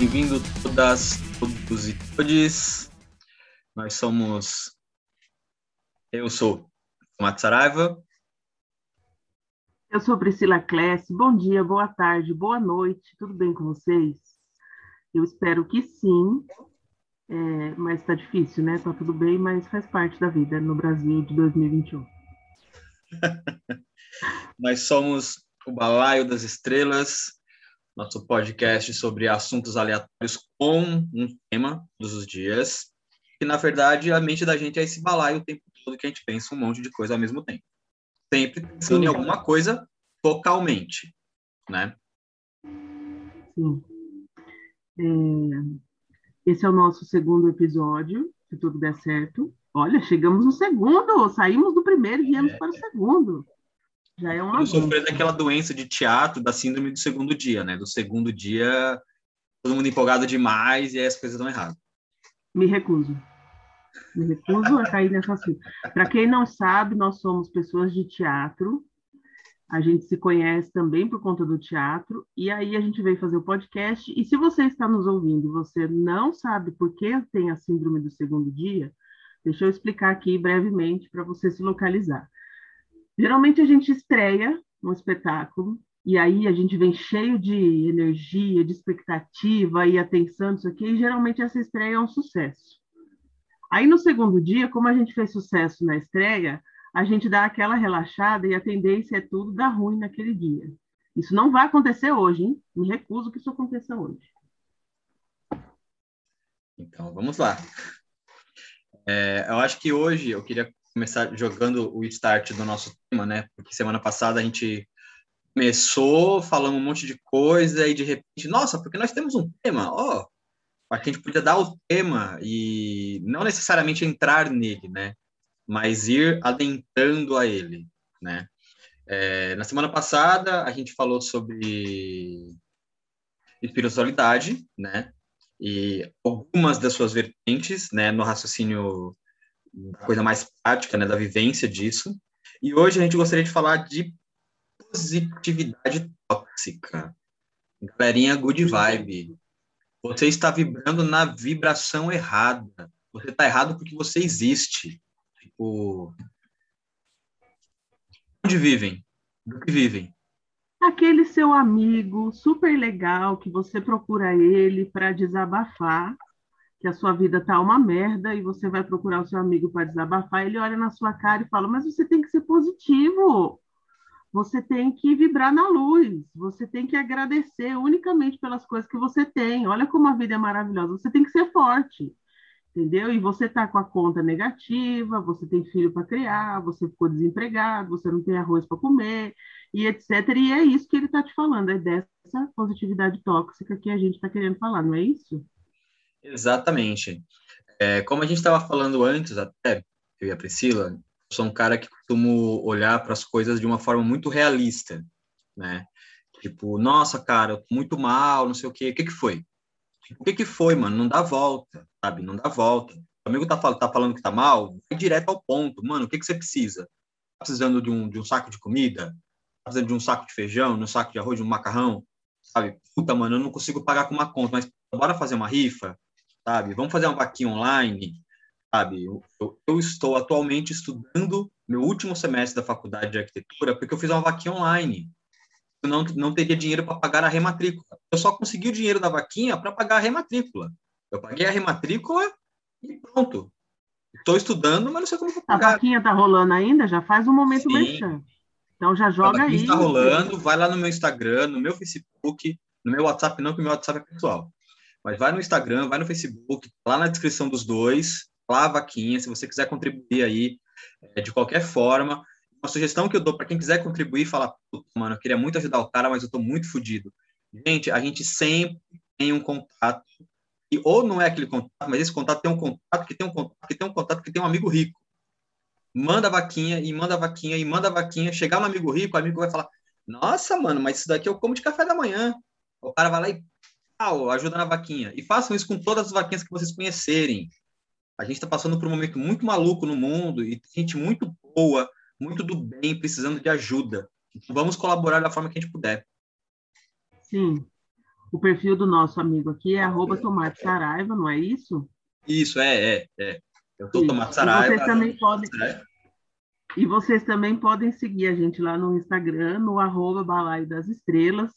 Bem-vindo todas, todos e todes. Nós somos. Eu sou Tomate Saraiva. Eu sou Priscila Kless. Bom dia, boa tarde, boa noite. Tudo bem com vocês? Eu espero que sim. É, mas está difícil, né? Tá tudo bem, mas faz parte da vida no Brasil de 2021. Nós somos o Balaio das Estrelas, nosso podcast sobre assuntos aleatórios com um tema todos os dias. E, na verdade, a mente da gente é esse balaio o tempo todo que a gente pensa um monte de coisa ao mesmo tempo. Sempre pensando Sim. em alguma coisa focalmente, né? Sim. É... Esse é o nosso segundo episódio, se tudo der certo. Olha, chegamos no segundo, saímos do primeiro e viemos é. para o segundo. Já é uma. Eu sofri daquela doença de teatro, da síndrome do segundo dia, né? Do segundo dia, todo mundo empolgado demais e aí as coisas dão errado. Me recuso. Me recuso a cair nessa cena. Para quem não sabe, nós somos pessoas de teatro. A gente se conhece também por conta do teatro. E aí a gente veio fazer o podcast. E se você está nos ouvindo e você não sabe por que tem a síndrome do segundo dia, deixa eu explicar aqui brevemente para você se localizar. Geralmente a gente estreia um espetáculo e aí a gente vem cheio de energia, de expectativa e atenção, isso aqui, e geralmente essa estreia é um sucesso. Aí no segundo dia, como a gente fez sucesso na estreia, a gente dá aquela relaxada e a tendência é tudo dar ruim naquele dia. Isso não vai acontecer hoje, hein? Me recuso que isso aconteça hoje. Então, vamos lá. É, eu acho que hoje eu queria começar jogando o start do nosso tema, né? Porque semana passada a gente começou falando um monte de coisa e de repente, nossa, porque nós temos um tema, ó, oh, a gente podia dar o tema e não necessariamente entrar nele, né? Mas ir adentrando a ele, né? É, na semana passada a gente falou sobre espiritualidade, né? E algumas das suas vertentes, né? No raciocínio da coisa mais prática, né, da vivência disso. E hoje a gente gostaria de falar de positividade tóxica. Galerinha good vibe. Você está vibrando na vibração errada. Você está errado porque você existe. Tipo, onde vivem? Do que vivem? Aquele seu amigo super legal que você procura ele para desabafar que a sua vida tá uma merda e você vai procurar o seu amigo para desabafar, ele olha na sua cara e fala: "Mas você tem que ser positivo. Você tem que vibrar na luz. Você tem que agradecer unicamente pelas coisas que você tem. Olha como a vida é maravilhosa. Você tem que ser forte." Entendeu? E você tá com a conta negativa, você tem filho para criar, você ficou desempregado, você não tem arroz para comer, e etc. E é isso que ele está te falando, é dessa positividade tóxica que a gente está querendo falar, não é isso? Exatamente. É, como a gente estava falando antes, até eu e a Priscila, sou um cara que costumo olhar para as coisas de uma forma muito realista, né? Tipo, nossa, cara, muito mal, não sei o quê. O que que foi? O que que foi, mano? Não dá volta, sabe? Não dá volta. O amigo tá, tá falando que tá mal, vai direto ao ponto. Mano, o que que você precisa? Tá precisando de um, de um saco de comida? Tá precisando de um saco de feijão, de um saco de arroz, de um macarrão? Sabe? Puta, mano, eu não consigo pagar com uma conta, mas bora fazer uma rifa? sabe? Vamos fazer uma vaquinha online, sabe? Eu, eu, estou atualmente estudando meu último semestre da faculdade de arquitetura porque eu fiz uma vaquinha online. Eu não, não teria dinheiro para pagar a rematrícula. Eu só consegui o dinheiro da vaquinha para pagar a rematrícula. Eu paguei a rematrícula e pronto. Estou estudando, mas não sei como vou pagar. A vaquinha está rolando ainda? Já faz um momento merchan. Então já joga aí. Está rolando, vai lá no meu Instagram, no meu Facebook, no meu WhatsApp não, que o meu WhatsApp é pessoal. Mas vai no Instagram, vai no Facebook, lá na descrição dos dois, lá a vaquinha, se você quiser contribuir aí é, de qualquer forma. Uma sugestão que eu dou para quem quiser contribuir, falar, mano, eu queria muito ajudar o cara, mas eu estou muito fodido. Gente, a gente sempre tem um contato, e ou não é aquele contato, mas esse contato tem um contato que tem um contato que tem um contato que tem um amigo rico. manda a vaquinha e manda a vaquinha e manda a vaquinha. Chegar um amigo rico, o amigo vai falar: Nossa, mano, mas isso daqui eu como de café da manhã. O cara vai lá e pau, ajuda na vaquinha. E façam isso com todas as vaquinhas que vocês conhecerem. A gente está passando por um momento muito maluco no mundo e tem gente muito boa, muito do bem, precisando de ajuda. Então, vamos colaborar da forma que a gente puder. Sim. O perfil do nosso amigo aqui é arroba tomate saraiva, não é isso? Isso, é, é, é. Eu tô tomate saraiva. E vocês também podem... E vocês também podem seguir a gente lá no Instagram, no arroba balaio das estrelas,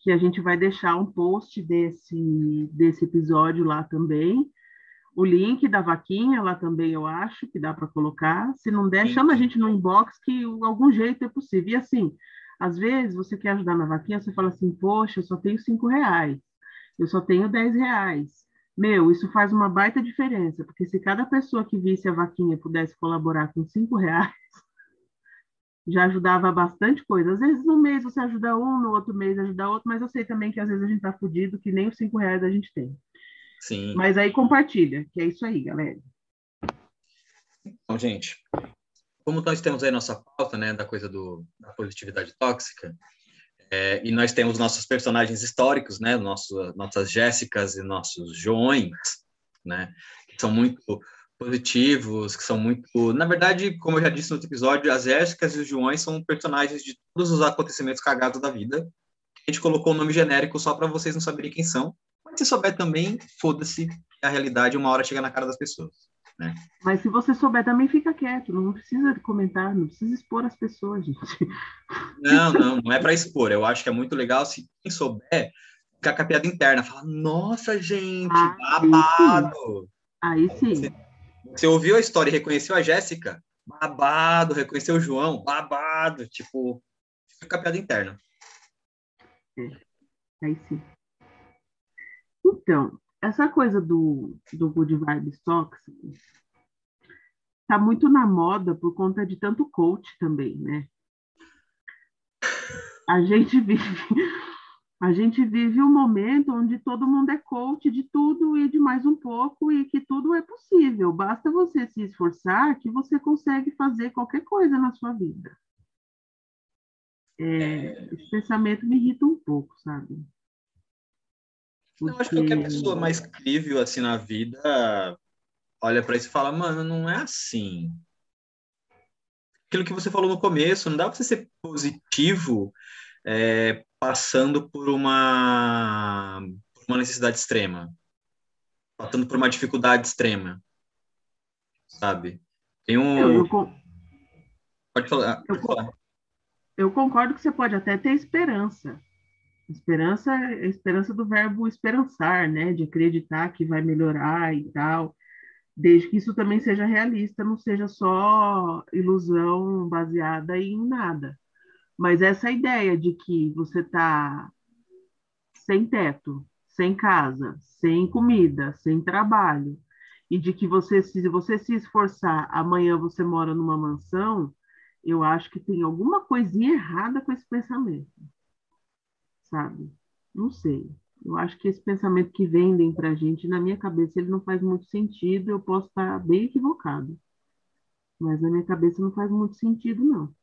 que a gente vai deixar um post desse, desse episódio lá também. O link da vaquinha lá também eu acho que dá para colocar. Se não der, chama a gente no inbox que algum jeito é possível. E assim, às vezes você quer ajudar na vaquinha, você fala assim, poxa, eu só tenho cinco reais, eu só tenho dez reais. Meu, isso faz uma baita diferença, porque se cada pessoa que visse a vaquinha pudesse colaborar com cinco reais, já ajudava bastante coisa. Às vezes no mês você ajuda um, no outro mês ajuda outro, mas eu sei também que às vezes a gente está fudido, que nem os cinco reais a gente tem. Sim. Mas aí compartilha, que é isso aí, galera. Então, gente, como nós temos aí nossa pauta, né, da coisa do, da positividade tóxica, é, e nós temos nossos personagens históricos, né, nosso, nossas Jéssicas e nossos Joões, né, que são muito positivos, que são muito... Na verdade, como eu já disse no outro episódio, as Jéssicas e os Joões são personagens de todos os acontecimentos cagados da vida. A gente colocou o nome genérico só para vocês não saberem quem são, se souber também, foda-se, a realidade uma hora chega na cara das pessoas. Né? Mas se você souber, também fica quieto, não precisa comentar, não precisa expor as pessoas, gente. Não, não, não é para expor. Eu acho que é muito legal se quem souber ficar com a piada interna, falar, nossa, gente, ah, babado. Aí sim. Você, você, ouviu a história e reconheceu a Jéssica? Babado, reconheceu o João? Babado, tipo, fica com a piada interna. É, aí sim. Então, essa coisa do, do good vibes tóxicos tá muito na moda por conta de tanto coach também, né? A gente vive a gente vive um momento onde todo mundo é coach de tudo e de mais um pouco e que tudo é possível. Basta você se esforçar que você consegue fazer qualquer coisa na sua vida. É, esse pensamento me irrita um pouco, sabe? Porque... Eu acho que qualquer pessoa mais crível assim na vida olha para isso e fala, mano, não é assim. Aquilo que você falou no começo, não dá para você ser positivo é, passando por uma, por uma necessidade extrema, passando por uma dificuldade extrema, sabe? Tem um. Eu, eu, pode falar. Pode eu, falar. eu concordo que você pode até ter esperança, Esperança é a esperança do verbo esperançar, né? De acreditar que vai melhorar e tal, desde que isso também seja realista, não seja só ilusão baseada em nada. Mas essa ideia de que você está sem teto, sem casa, sem comida, sem trabalho, e de que você, se você se esforçar, amanhã você mora numa mansão, eu acho que tem alguma coisinha errada com esse pensamento sabe? Não sei. Eu acho que esse pensamento que vendem para a gente, na minha cabeça, ele não faz muito sentido. Eu posso estar bem equivocado. Mas na minha cabeça não faz muito sentido, não.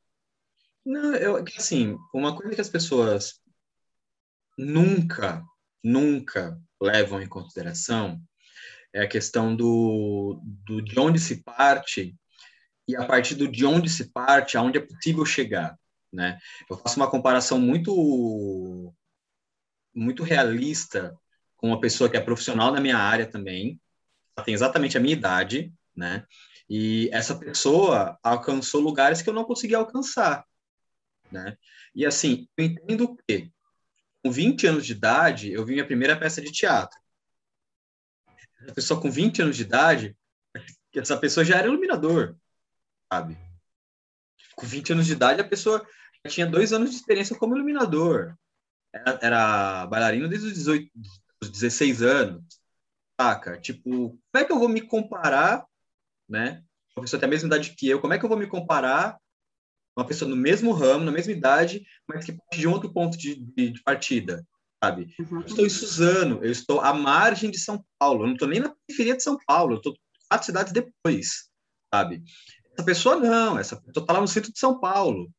Não, eu, assim, uma coisa que as pessoas nunca, nunca levam em consideração é a questão do, do de onde se parte e a partir do de onde se parte, aonde é possível chegar, né? Eu faço uma comparação muito muito realista com uma pessoa que é profissional na minha área também, ela tem exatamente a minha idade, né? E essa pessoa alcançou lugares que eu não conseguia alcançar, né? E assim, eu entendo que com 20 anos de idade, eu vi minha primeira peça de teatro. A pessoa com 20 anos de idade, essa pessoa já era iluminador, sabe? Com 20 anos de idade, a pessoa tinha dois anos de experiência como iluminador era, era bailarino desde os 18, os 16 anos, saca? Tipo, como é que eu vou me comparar, né? Uma pessoa tem a mesma idade que eu, como é que eu vou me comparar uma pessoa no mesmo ramo, na mesma idade, mas que parte de outro ponto de, de, de partida, sabe? Eu estou em Suzano, eu estou à margem de São Paulo, eu não estou nem na periferia de São Paulo, eu estou quatro cidades depois, sabe? Essa pessoa não, essa pessoa está lá no centro de São Paulo.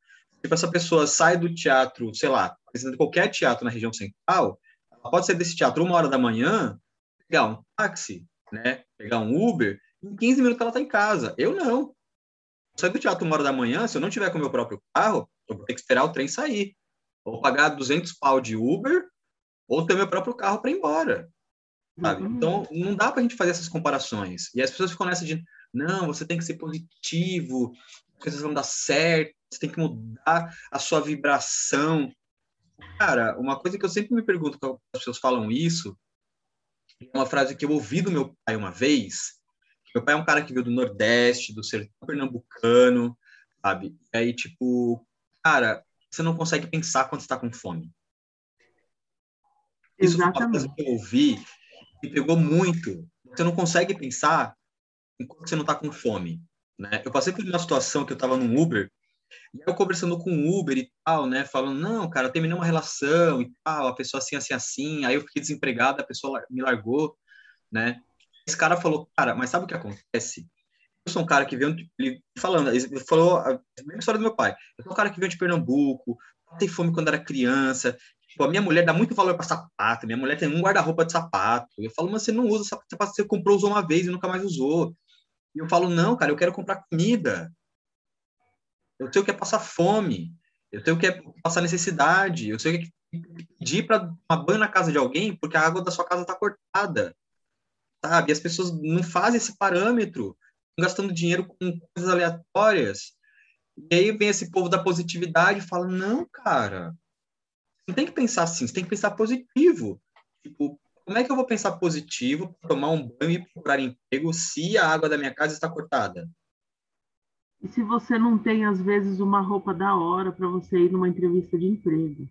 Tipo, essa pessoa sai do teatro, sei lá, qualquer teatro na região central, ela pode sair desse teatro uma hora da manhã, pegar um táxi, né, pegar um Uber, em 15 minutos ela está em casa. Eu não. Sair do teatro uma hora da manhã, se eu não tiver com o meu próprio carro, eu vou ter que esperar o trem sair. Vou pagar 200 pau de Uber ou ter meu próprio carro para ir embora. Sabe? Uhum. Então, não dá para a gente fazer essas comparações. E as pessoas ficam nessa de, não, você tem que ser positivo, coisas vão dar certo, você tem que mudar a sua vibração. Cara, uma coisa que eu sempre me pergunto quando as pessoas falam isso, é uma frase que eu ouvi do meu pai uma vez. Meu pai é um cara que veio do Nordeste, do sertão pernambucano, sabe? E aí, tipo, cara, você não consegue pensar quando está com fome. Isso Exatamente. foi uma coisa que eu ouvi me pegou muito. Você não consegue pensar enquanto você não está com fome. Né? Eu passei por uma situação que eu estava num Uber e eu conversando com o Uber e tal, né? Falando, não, cara, eu terminei uma relação e tal, a pessoa assim, assim, assim. Aí eu fiquei desempregado, a pessoa me largou, né? Esse cara falou, cara, mas sabe o que acontece? Eu sou um cara que veio, ele falando, ele falou a mesma história do meu pai. Eu sou um cara que veio de Pernambuco, tem fome quando era criança. Tipo, a minha mulher dá muito valor para sapato, minha mulher tem um guarda-roupa de sapato. Eu falo, mas você não usa sapato, você comprou, usou uma vez e nunca mais usou. E eu falo, não, cara, eu quero comprar comida. Eu tenho que passar fome. Eu tenho que passar necessidade. Eu tenho que pedir para uma banho na casa de alguém porque a água da sua casa está cortada. Sabe? E as pessoas não fazem esse parâmetro. Estão gastando dinheiro com coisas aleatórias. E aí vem esse povo da positividade e fala: não, cara, não tem que pensar assim, você tem que pensar positivo. Tipo, como é que eu vou pensar positivo, tomar um banho e procurar emprego se a água da minha casa está cortada? E se você não tem, às vezes, uma roupa da hora para você ir numa entrevista de emprego?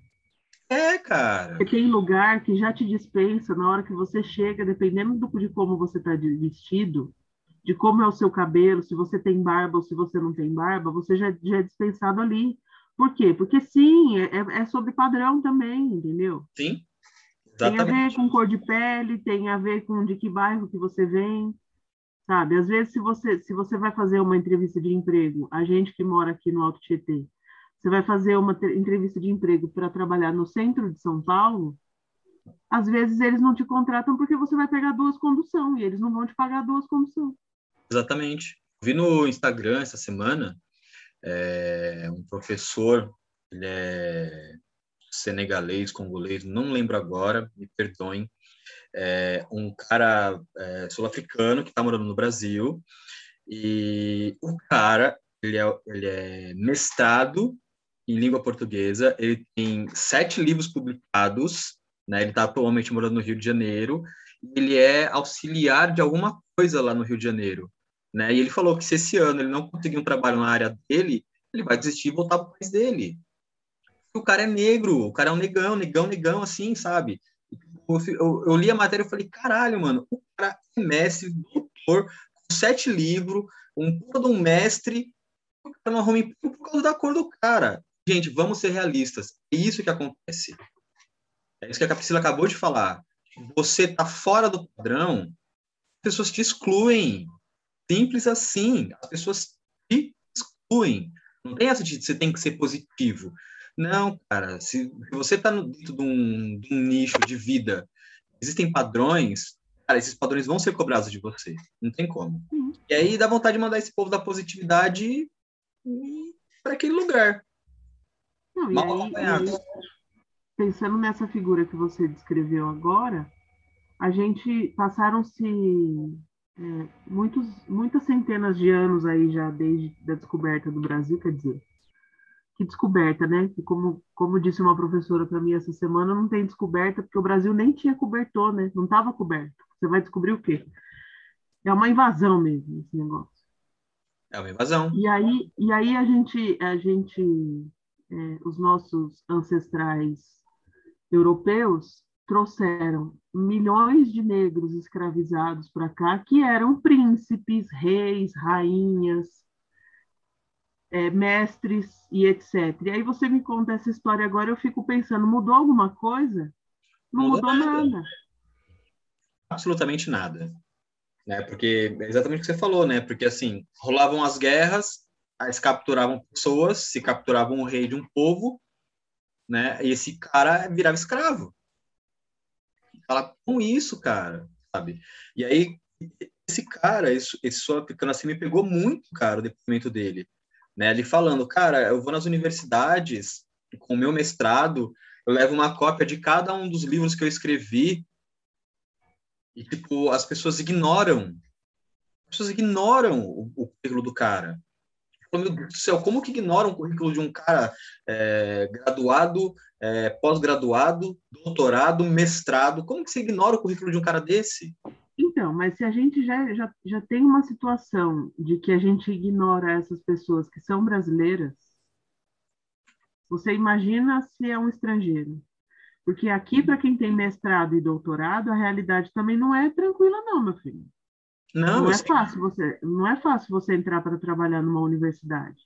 É, cara. Porque tem lugar que já te dispensa na hora que você chega, dependendo do, de como você está vestido, de como é o seu cabelo, se você tem barba ou se você não tem barba, você já, já é dispensado ali. Por quê? Porque sim, é, é, é sobre padrão também, entendeu? Sim. Exatamente. Tem a ver com cor de pele, tem a ver com de que bairro que você vem, sabe? Às vezes, se você, se você vai fazer uma entrevista de emprego, a gente que mora aqui no Alto Tietê, você vai fazer uma entrevista de emprego para trabalhar no centro de São Paulo, às vezes eles não te contratam porque você vai pegar duas condução e eles não vão te pagar duas condução. Exatamente. Vi no Instagram essa semana é, um professor, ele é senegalês, congolês, não lembro agora, me perdoem, é, um cara é, sul-africano que está morando no Brasil, e o cara, ele é, ele é mestrado em língua portuguesa, ele tem sete livros publicados, né, ele está atualmente morando no Rio de Janeiro, ele é auxiliar de alguma coisa lá no Rio de Janeiro, né, e ele falou que se esse ano ele não conseguir um trabalho na área dele, ele vai desistir e voltar para o país dele, o cara é negro, o cara é um negão, negão, negão, assim, sabe? Eu, eu, eu li a matéria e falei, caralho, mano, o cara é mestre, doutor, com sete livros, um todo um mestre, o cara não arruma emprego por causa da cor do cara. Gente, vamos ser realistas. É isso que acontece. É isso que a Priscila acabou de falar. Você tá fora do padrão, as pessoas te excluem. Simples assim. As pessoas te excluem. Não tem essa de você tem que ser positivo. Não, cara, se você está dentro de um, de um, nicho de vida, existem padrões, cara, esses padrões vão ser cobrados de você, não tem como. Uhum. E aí dá vontade de mandar esse povo da positividade para aquele lugar. Não, Mal aí, acompanhado. pensando nessa figura que você descreveu agora, a gente passaram-se é, muitos, muitas centenas de anos aí já desde a descoberta do Brasil, quer dizer, que descoberta, né? Que como, como disse uma professora para mim essa semana, não tem descoberta porque o Brasil nem tinha cobertor, né? Não estava coberto. Você vai descobrir o quê? É uma invasão mesmo esse negócio. É uma invasão. E aí, e aí a gente, a gente, é, os nossos ancestrais europeus trouxeram milhões de negros escravizados para cá que eram príncipes, reis, rainhas, é, mestres e etc. E aí você me conta essa história agora, eu fico pensando, mudou alguma coisa? Não mudou, mudou nada. nada. Absolutamente nada. né? Porque é exatamente o que você falou, né? Porque assim, rolavam as guerras, eles capturavam pessoas, se capturavam o rei de um povo, né? E esse cara virava escravo. Fala com isso, cara, sabe? E aí esse cara, esse, esse sul-africano assim me pegou muito, cara, o depoimento dele, né? Ele falando, cara, eu vou nas universidades com o meu mestrado, eu levo uma cópia de cada um dos livros que eu escrevi e tipo as pessoas ignoram, as pessoas ignoram o, o currículo do cara. Meu Deus do céu, como que ignoram o currículo de um cara é, graduado, é, pós-graduado, doutorado, mestrado? Como que você ignora o currículo de um cara desse? Então, mas se a gente já, já, já tem uma situação de que a gente ignora essas pessoas que são brasileiras, você imagina se é um estrangeiro. Porque aqui, para quem tem mestrado e doutorado, a realidade também não é tranquila, não, meu filho. Não, não é fácil você, não é fácil você entrar para trabalhar numa universidade.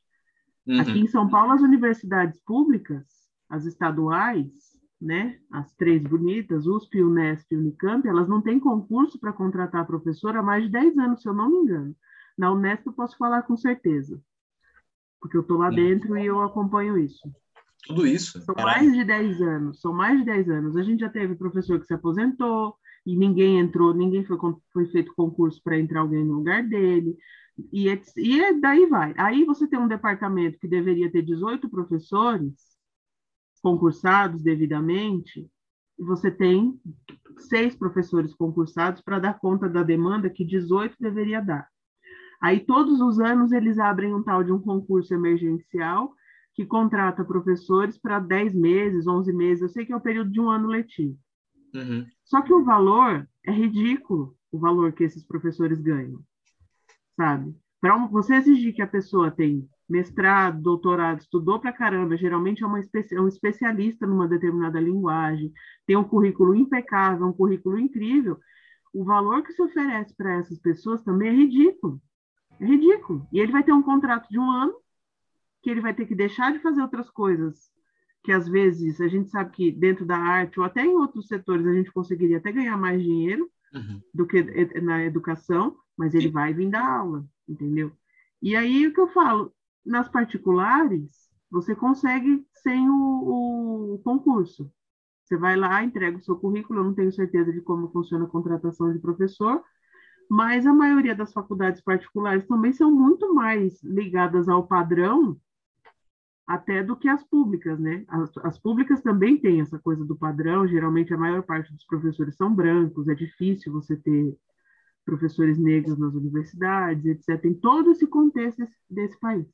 Uhum. Aqui em São Paulo, as universidades públicas, as estaduais, né, as três bonitas, USP, Unesp e Unicamp, elas não têm concurso para contratar professor há mais de 10 anos, se eu não me engano. Na Unesp eu posso falar com certeza, porque eu estou lá dentro e eu acompanho isso. Tudo isso? São mais de 10 anos, são mais de 10 anos. A gente já teve professor que se aposentou e ninguém entrou, ninguém foi, foi feito concurso para entrar alguém no lugar dele. E, e daí vai. Aí você tem um departamento que deveria ter 18 professores, concursados devidamente, você tem seis professores concursados para dar conta da demanda que 18 deveria dar. Aí, todos os anos, eles abrem um tal de um concurso emergencial que contrata professores para 10 meses, 11 meses, eu sei que é o período de um ano letivo. Uhum. Só que o valor é ridículo, o valor que esses professores ganham, sabe? Para você exigir que a pessoa tenha mestrado, doutorado, estudou pra caramba, geralmente é, uma é um especialista numa determinada linguagem, tem um currículo impecável, um currículo incrível, o valor que se oferece para essas pessoas também é ridículo. É ridículo. E ele vai ter um contrato de um ano, que ele vai ter que deixar de fazer outras coisas, que às vezes a gente sabe que dentro da arte ou até em outros setores a gente conseguiria até ganhar mais dinheiro uhum. do que na educação, mas ele vai vir dar aula, entendeu? E aí o que eu falo, nas particulares, você consegue sem o, o, concurso. Você vai lá, entrega o seu currículo, eu não tenho certeza de como funciona a contratação de professor, mas a maioria das faculdades particulares também são muito mais ligadas ao padrão até do que as públicas, né? As, as, públicas também têm essa coisa do padrão, geralmente a maior parte dos professores são brancos, é difícil você ter professores negros nas universidades, etc. Tem todo esse contexto desse, desse país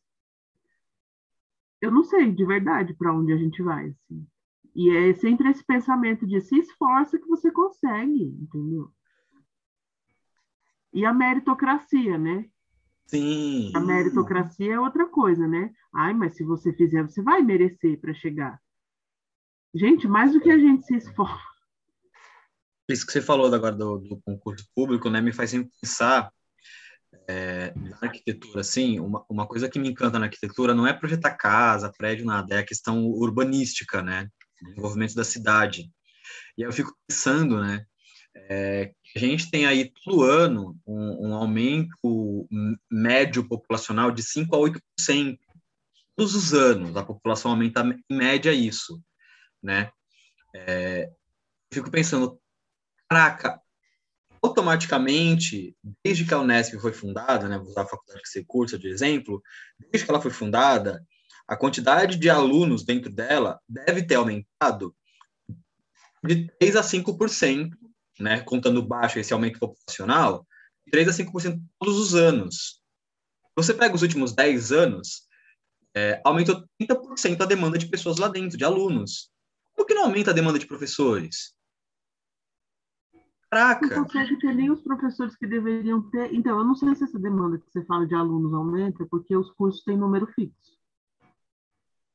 eu não sei de verdade para onde a gente vai. Assim. E é sempre esse pensamento de se esforça que você consegue, entendeu? E a meritocracia, né? Sim. A meritocracia é outra coisa, né? Ai, mas se você fizer, você vai merecer para chegar. Gente, mais do que a gente se esforça. Isso que você falou agora do, do concurso público, né, me faz pensar é, na arquitetura, assim, uma, uma coisa que me encanta na arquitetura não é projetar casa, prédio, nada, é a questão urbanística, né? Desenvolvimento da cidade. E eu fico pensando, né? É, a gente tem aí todo ano um, um, aumento médio populacional de 5 a 8%. Todos os anos a população aumenta em média isso, né? É, fico pensando, caraca, automaticamente, desde que a Unesp foi fundada, né, vou usar a faculdade que você cursa de exemplo, desde que ela foi fundada, a quantidade de alunos dentro dela deve ter aumentado de 3 a 5%, né, contando baixo esse aumento populacional, 3 a 5% todos os anos. Você pega os últimos 10 anos, é, aumentou 30% a demanda de pessoas lá dentro, de alunos. Por que não aumenta a demanda de professores? Caraca! Não consegue ter nem os professores que deveriam ter. Então, eu não sei se essa demanda que você fala de alunos aumenta, porque os cursos têm número fixo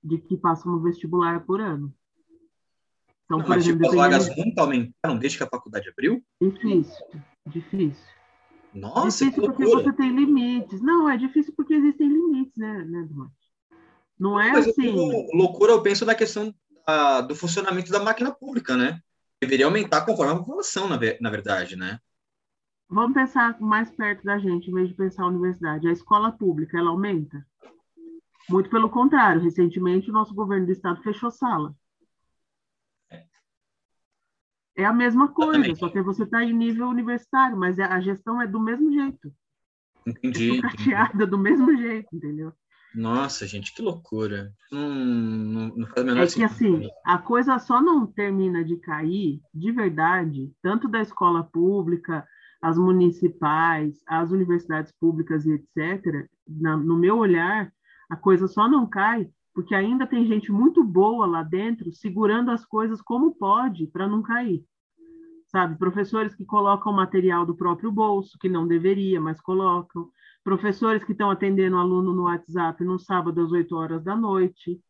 de que passam no vestibular por ano. Então, não, por mas, exemplo, tipo, as vagas nunca aumentaram desde que a faculdade abriu? Difícil, difícil. Nossa, difícil porque você tem limites. Não, é difícil porque existem limites, né, né? Não é mas assim. Eu, loucura, eu penso na questão da, do funcionamento da máquina pública, né? Deveria aumentar conforme a população, na, na verdade, né? vamos pensar mais perto da gente, em vez de pensar a universidade. A escola pública, ela aumenta? Muito pelo contrário, recentemente o nosso governo do estado fechou sala. É a mesma coisa, só que você está em nível universitário, mas a gestão é do mesmo jeito. Entendi. É do mesmo jeito, entendeu? Nossa, gente, que loucura. Não, não, não faz o menor é que assim, a coisa só não termina de cair de verdade, tanto da escola pública, as municipais, as universidades públicas e etc. Na, no meu olhar, a coisa só não cai porque ainda tem gente muito boa lá dentro segurando as coisas como pode para não cair. Sabe, professores que colocam material do próprio bolso, que não deveria, mas colocam. Professores que estão atendendo o aluno no WhatsApp no sábado às 8 horas da noite,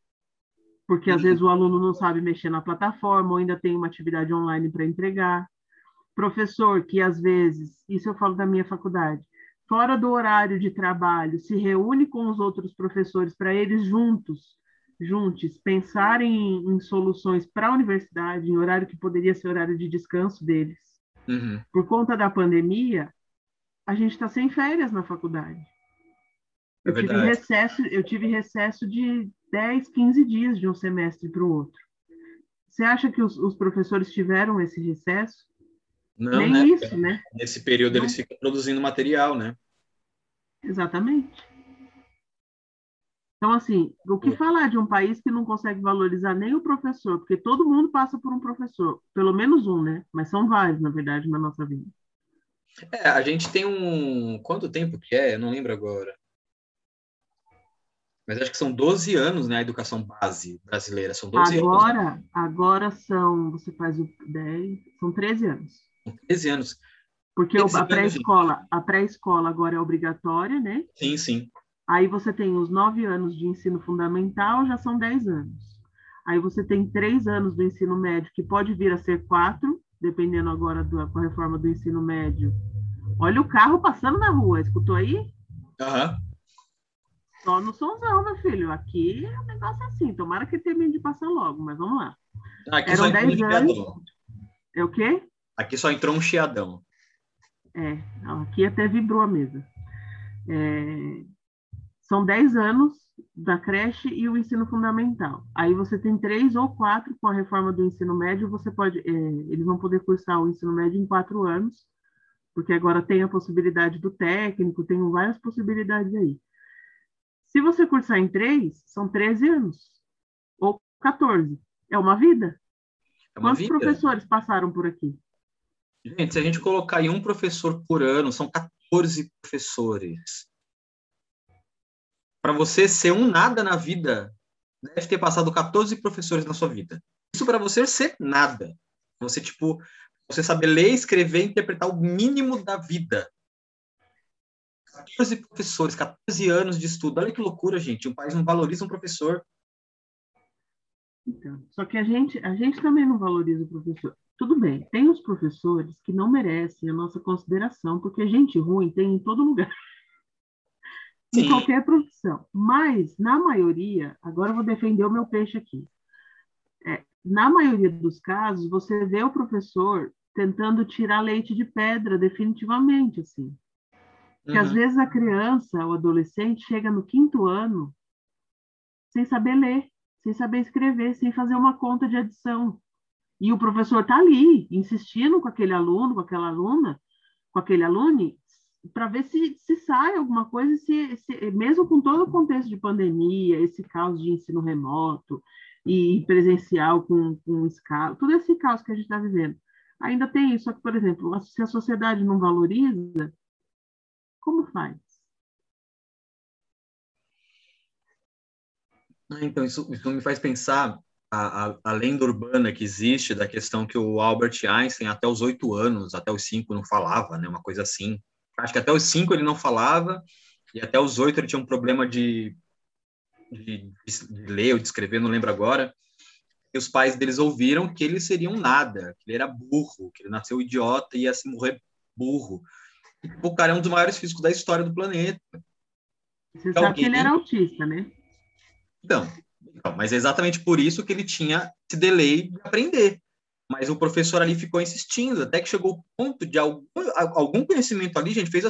porque às vezes o aluno não sabe mexer na plataforma ou ainda tem uma atividade online para entregar. Professor que às vezes, isso eu falo da minha faculdade, fora do horário de trabalho, se reúne com os outros professores para eles juntos, juntos, pensarem em, em soluções para a universidade, em horário que poderia ser horário de descanso deles. Uhum. Por conta da pandemia, a gente está sem férias na faculdade. É eu, tive recesso, eu tive recesso de 10, 15 dias de um semestre para o outro. Você acha que os, os professores tiveram esse recesso? Não, Nem né? isso, né? Nesse período Não. eles ficam produzindo material, né? Exatamente. Então, assim, o que falar de um país que não consegue valorizar nem o professor? Porque todo mundo passa por um professor, pelo menos um, né? Mas são vários, na verdade, na nossa vida. É, a gente tem um. Quanto tempo que é? Eu não lembro agora. Mas acho que são 12 anos, né? A educação base brasileira. São 12 agora, anos. Né? Agora são. Você faz o 10. São 13 anos. São 13 anos. Porque 13 a pré-escola, a pré-escola agora é obrigatória, né? Sim, sim. Aí você tem os nove anos de ensino fundamental, já são 10 anos. Aí você tem três anos do ensino médio, que pode vir a ser quatro, dependendo agora da com a reforma do ensino médio. Olha o carro passando na rua, escutou aí? Aham. Só no somzão, meu filho. Aqui o negócio é assim. Tomara que termine de passar logo, mas vamos lá. Aqui Eram só entrou um 10 anos. chiadão. É o quê? Aqui só entrou um chiadão. É, aqui até vibrou a mesa. É, são 10 anos da creche e o ensino fundamental. Aí você tem três ou quatro com a reforma do ensino médio, você pode, é, eles vão poder cursar o ensino médio em quatro anos, porque agora tem a possibilidade do técnico, tem várias possibilidades aí. Se você cursar em três, são 13 anos, ou 14. É uma vida. É uma Quantos vida. professores passaram por aqui? Gente, se a gente colocar em um professor por ano, são 14 professores. Para você ser um nada na vida, deve ter passado 14 professores na sua vida. Isso para você ser nada. Você, tipo, você saber ler, escrever interpretar o mínimo da vida. 14 professores, 14 anos de estudo. Olha que loucura, gente. O país não valoriza um professor. Então, só que a gente, a gente também não valoriza o professor. Tudo bem, tem os professores que não merecem a nossa consideração, porque gente ruim tem em todo lugar. Em Sim. qualquer profissão. Mas, na maioria, agora eu vou defender o meu peixe aqui. É, na maioria dos casos, você vê o professor tentando tirar leite de pedra, definitivamente, assim. Porque às Uhum. vezes a criança, o adolescente, chega no quinto ano sem saber ler, sem saber escrever, sem fazer uma conta de adição. E o professor está ali, insistindo com aquele aluno, com aquela aluna, com aquele aluno, para ver se, se sai alguma coisa, se, se, mesmo com todo o contexto de pandemia, esse caos de ensino remoto e presencial com, com escala, todo esse caos que a gente está vivendo. Ainda tem isso, só que, por exemplo, se a sociedade não valoriza, como faz? Ah, Então, isso, isso me faz pensar a, a, a lenda urbana que existe da questão que o Albert Einstein, até os oito anos, até os cinco, não falava, né? Uma coisa assim. Acho que até os cinco ele não falava, e até os oito ele tinha um problema de, de, de ler ou de escrever, não lembro agora. E os pais deles ouviram que ele seria um nada, que ele era burro, que ele nasceu idiota e ia se morrer burro. E, o cara é um dos maiores físicos da história do planeta. Você sabe Alguém- que ele era autista, né? Então, então, mas é exatamente por isso que ele tinha esse delay de aprender. Mas o professor ali ficou insistindo, até que chegou o ponto de algum, algum conhecimento ali, gente, fez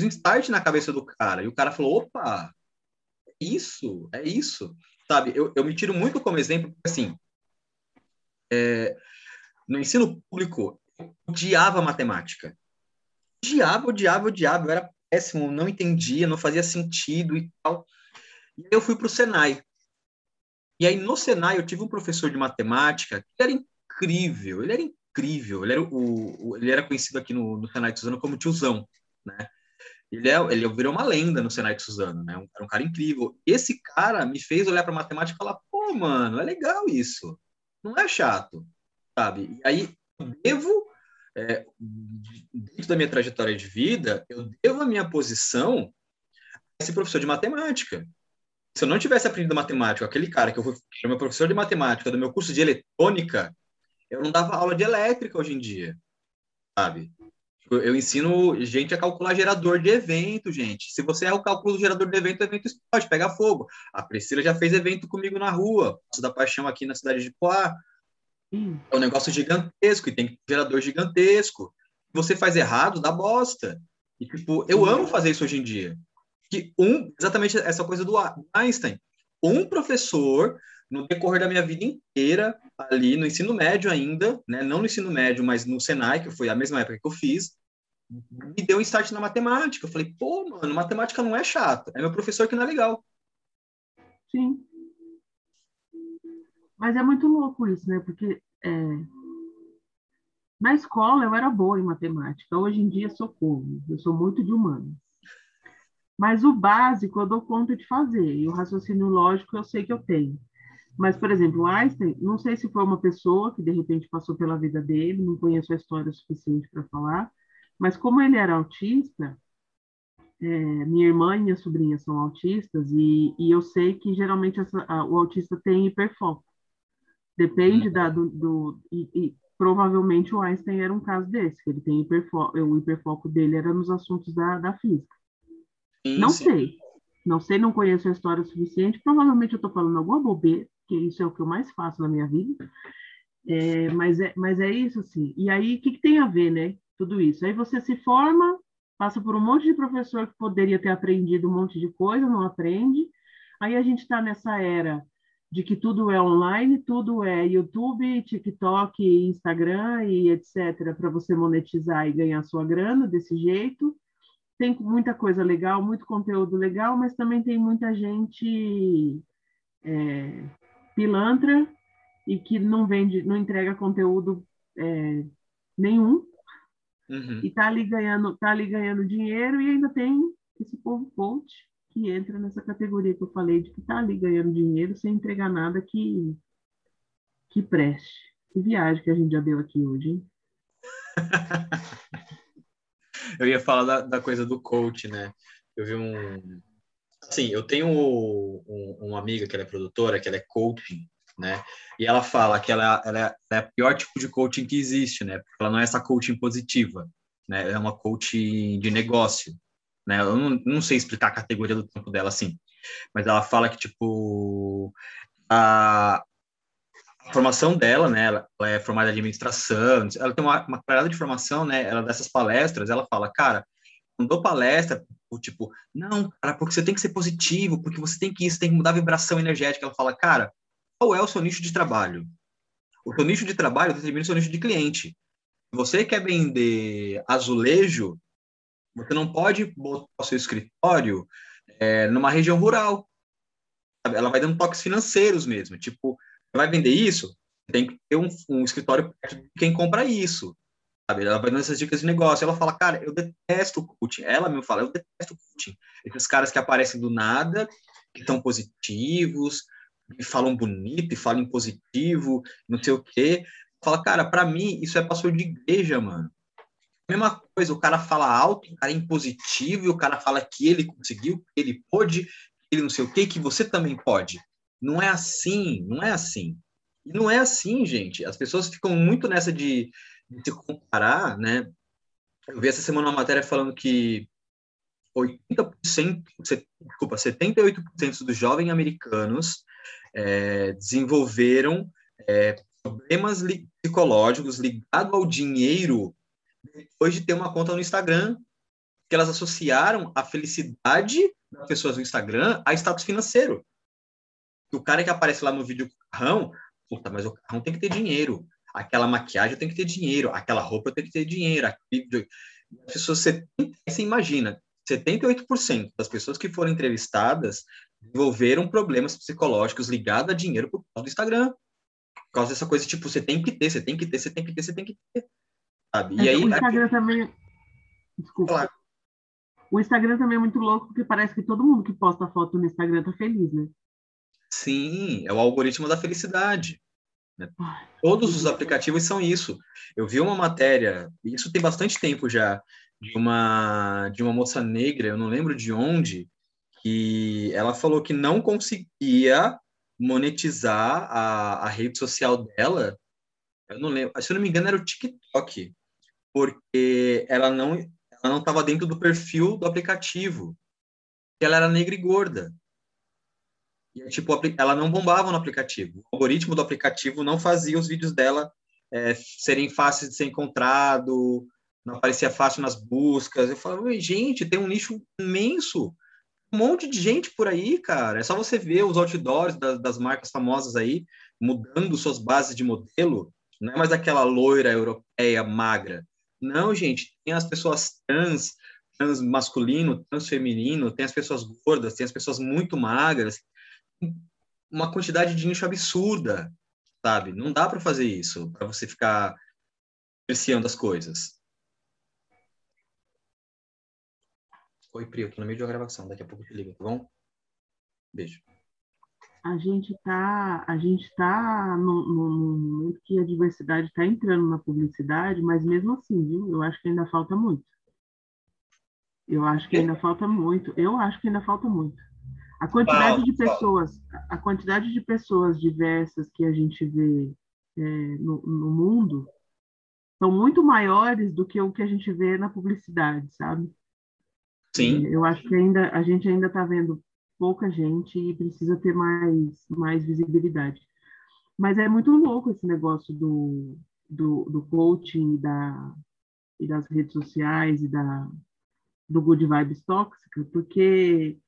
um start na cabeça do cara, e o cara falou, opa, é isso, é isso, sabe? Eu, eu me tiro muito como exemplo, porque, assim, é, no ensino público, eu odiava matemática. Odiava, odiava, odiava, eu era péssimo, não entendia, não fazia sentido e tal. E eu fui para o Senai. E aí, no Senai, eu tive um professor de matemática que era incrível, ele era incrível, ele era, o, o ele era conhecido aqui no, no Senai de Suzano como tiozão, né? Ele, é, ele virou uma lenda no Senai de Suzano, né? Um, era um cara incrível. Esse cara me fez olhar para matemática e falar, pô, mano, é legal isso. Não é chato, sabe? E aí, eu devo, é, dentro da minha trajetória de vida, eu devo a minha posição a esse professor de matemática se eu não tivesse aprendido matemática, aquele cara que eu fui meu professor de matemática do meu curso de eletrônica, eu não dava aula de elétrica hoje em dia, sabe? Eu ensino gente a calcular gerador de evento, gente. Se você é o cálculo do gerador de evento, o evento pode pegar fogo. A Priscila já fez evento comigo na rua, da Paixão aqui na cidade de Poá. Hum. É um negócio gigantesco e tem gerador gigantesco. Se você faz errado, dá bosta. E, tipo, eu amo fazer isso hoje em dia que um, exatamente essa coisa do Einstein, um professor no decorrer da minha vida inteira, ali no ensino médio ainda, né, não no ensino médio, mas no Senai, que foi a mesma época que eu fiz, me deu um start na matemática. Eu falei, pô, mano, matemática não é chata, é meu professor que não é legal. Sim. Mas é muito louco isso, né? Porque é... na escola eu era boa em matemática, hoje em dia socorro, eu sou muito de humanas. Mas o básico eu dou conta de fazer, e o raciocínio lógico eu sei que eu tenho. Mas, por exemplo, Einstein, não sei se foi uma pessoa que de repente passou pela vida dele, não conheço a história suficiente para falar, mas como ele era autista, é, minha irmã e minha sobrinha são autistas, e, e eu sei que geralmente essa, a, o autista tem hiperfoco. Depende da, do. do e, e, provavelmente o Einstein era um caso desse, que ele tem hiperfoco, o hiperfoco dele era nos assuntos da, da física. Sim, não sim. sei. Não sei, não conheço a história o suficiente. Provavelmente eu estou falando alguma bobeira, que isso é o que eu mais faço na minha vida. É, mas, é, mas é isso, assim. E aí, o que, que tem a ver, né? Tudo isso. Aí você se forma, passa por um monte de professor que poderia ter aprendido um monte de coisa, não aprende. Aí a gente está nessa era de que tudo é online, tudo é YouTube, TikTok, Instagram e etc. para você monetizar e ganhar sua grana desse jeito tem muita coisa legal, muito conteúdo legal, mas também tem muita gente é, pilantra e que não vende, não entrega conteúdo é, nenhum uhum. e tá ali ganhando, tá ali ganhando dinheiro e ainda tem esse povo coach que entra nessa categoria que eu falei de que tá ali ganhando dinheiro sem entregar nada que que preste. Que viagem que a gente já deu aqui hoje, hein? eu ia falar da, da, coisa do coach, né? Eu vi um. Assim, eu tenho um, um, uma amiga que ela é produtora, que ela é coaching, né? E ela fala que ela, ela, é, ela é o pior tipo de coaching que existe, né? Porque ela não é essa coaching positiva, né? Ela é uma coaching de negócio, né? Eu não, não sei explicar a categoria do tempo dela assim, mas ela fala que, tipo, a, a formação dela, né, ela, ela, é formada em administração, ela tem uma, uma parada de formação, né, ela dessas palestras, ela fala, cara, quando dou palestra, tipo, não, cara, porque você tem que ser positivo, porque você tem que isso, tem que mudar a vibração energética. Ela fala, cara, qual é o seu nicho de trabalho? O seu nicho de trabalho determina o seu nicho de cliente. Você quer vender azulejo, você não pode botar o seu escritório é, numa região rural. Ela vai dando toques financeiros mesmo, tipo, vai vender isso, tem que ter um, um escritório perto de quem compra isso. Sabe? Ela vai dando essas dicas de negócio. Ela fala, cara, eu detesto coaching. Ela me fala, eu detesto coaching. Esses caras que aparecem do nada, que estão positivos, que falam bonito e falam positivo, não sei o quê. Fala, cara, para mim isso é pastor de igreja, mano. Mesma coisa, o cara fala alto, o cara é impositivo, e o cara fala que ele conseguiu, que ele pôde, que ele não sei o quê, que você também pode. Não é assim, não é assim. E não é assim, gente. As pessoas ficam muito nessa de, de se comparar, né? Eu vi essa semana uma matéria falando que 80%, desculpa, 78% dos jovens americanos é, desenvolveram é, problemas li psicológicos ligados ao dinheiro depois de ter uma conta no Instagram, que elas associaram a felicidade das pessoas no Instagram a status financeiro. O cara que aparece lá no vídeo com o carrão, puta, mas o carrão tem que ter dinheiro. Aquela maquiagem tem que ter dinheiro. Aquela roupa tem que ter dinheiro. As pessoas, você, você imagina, 78% das pessoas que foram entrevistadas desenvolveram problemas psicológicos ligados a dinheiro por causa do Instagram. Por causa dessa coisa, tipo, você tem que ter, você tem que ter, você tem que ter, você tem que ter. Sabe? E é, aí, o Instagram aqui... também. Desculpa. O Instagram também é muito louco, porque parece que todo mundo que posta foto no Instagram tá feliz, né? Sim, é o algoritmo da felicidade. Né? Todos os aplicativos são isso. Eu vi uma matéria, isso tem bastante tempo já, de uma, de uma moça negra, eu não lembro de onde, que ela falou que não conseguia monetizar a, a rede social dela. Eu não lembro, se eu não me engano, era o TikTok, porque ela não ela não estava dentro do perfil do aplicativo. Ela era negra e gorda. E, tipo, ela não bombava no aplicativo. O algoritmo do aplicativo não fazia os vídeos dela é, serem fáceis de ser encontrado, não aparecia fácil nas buscas. Eu falava, gente, tem um nicho imenso. Um monte de gente por aí, cara. É só você ver os outdoors das, das marcas famosas aí, mudando suas bases de modelo. Não é mais aquela loira europeia magra. Não, gente, tem as pessoas trans, trans masculino, trans feminino, tem as pessoas gordas, tem as pessoas muito magras, uma quantidade de nicho absurda, sabe? Não dá para fazer isso, para você ficar apreciando as coisas. Oi, Pri, eu tô no meio de uma gravação, daqui a pouco eu te ligo, tá bom? Beijo. A gente tá, a gente tá no, no, no momento que a diversidade está entrando na publicidade, mas mesmo assim, viu? Eu acho que ainda falta muito. Eu acho que ainda falta muito. Eu acho que ainda falta muito. A quantidade de pessoas, a quantidade de pessoas diversas que a gente vê é, no, no, mundo são muito maiores do que o que a gente vê na publicidade, sabe? Sim. Eu acho que ainda a gente ainda está vendo pouca gente e precisa ter mais mais visibilidade. Mas é muito louco esse negócio do, do, do coaching da, e das redes sociais e da, do good vibes tóxica, porque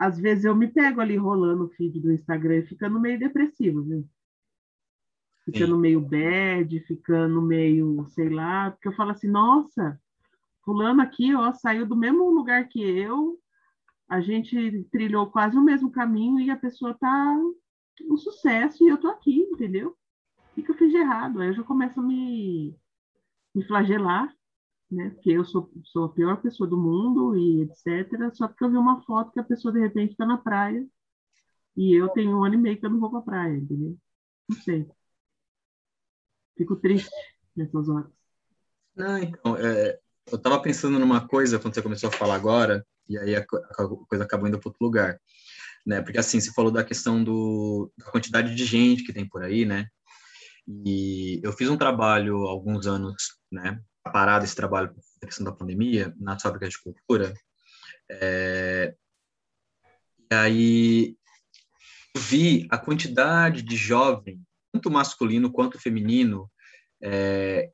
às vezes eu me pego ali rolando o feed do Instagram e ficando meio depressivo, viu? Ficando Sim. meio bad, ficando meio, sei lá, porque eu falo assim, nossa, fulano aqui, ó, saiu do mesmo lugar que eu, a gente trilhou quase o mesmo caminho e a pessoa tá um sucesso e eu tô aqui, entendeu? O que eu fiz de errado? Aí eu já começo a me, me flagelar né? Porque eu sou, sou a pior pessoa do mundo e etc. Só porque eu vi uma foto que a pessoa de repente está na praia e eu tenho um ano e meio que eu não vou para praia, entendeu? Não sei. Fico triste nessas horas. Não, então, é, eu estava pensando numa coisa quando você começou a falar agora, e aí a, coisa acabou indo para outro lugar. Né? Porque assim, você falou da questão do, da quantidade de gente que tem por aí, né? E eu fiz um trabalho alguns anos, né, parado esse trabalho por questão da pandemia nas fábricas de cultura. É, e aí vi a quantidade de jovem, tanto masculino quanto feminino, é,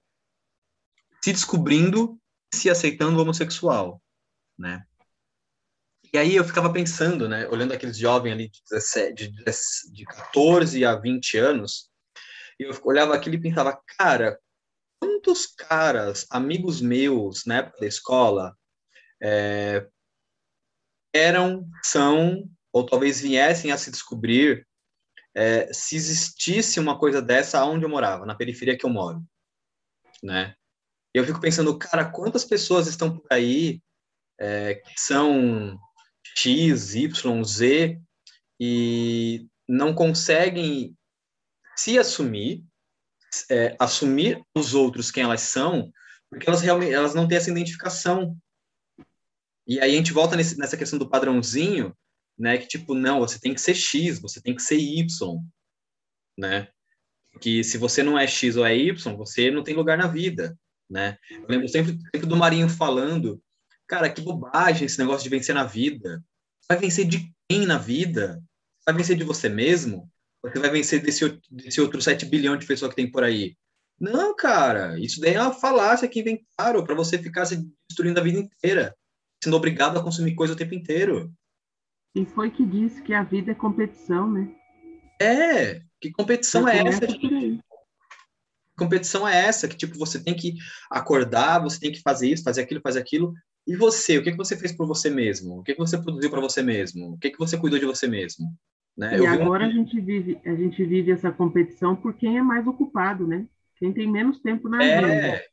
se descobrindo, se aceitando homossexual, né? E aí eu ficava pensando, né, olhando aqueles jovens ali de, 17, de, de 14 a 20 anos, eu olhava aquilo e pensava, cara, quantos caras, amigos meus, na época da escola, é, eram, são, ou talvez viessem a se descobrir é, se existisse uma coisa dessa onde eu morava, na periferia que eu moro, né? Eu fico pensando, cara, quantas pessoas estão por aí é, que são X, Y, Z e não conseguem se assumir, é, assumir os outros quem elas são, porque elas realmente elas não têm essa identificação. E aí a gente volta nesse, nessa questão do padrãozinho, né? Que tipo, não, você tem que ser X, você tem que ser Y, né? Que se você não é X ou é Y, você não tem lugar na vida, né? Eu lembro sempre, sempre do Marinho falando, cara, que bobagem esse negócio de vencer na vida. Vai vencer de quem na vida? Vai vencer de você mesmo? Você vai vencer desse, desse outro 7 bilhões de pessoas que tem por aí. Não, cara, isso daí é uma falácia que inventaram para você ficar se destruindo a vida inteira, sendo obrigado a consumir coisa o tempo inteiro. E foi que disse que a vida é competição, né? É, que competição é essa? Que competição é essa? Que tipo, você tem que acordar, você tem que fazer isso, fazer aquilo, fazer aquilo. E você, o que, que você fez por você mesmo? O que, que você produziu para você mesmo? O que, que você cuidou de você mesmo? Né? E agora um... a gente vive a gente vive essa competição por quem é mais ocupado, né? Quem tem menos tempo na é. vida.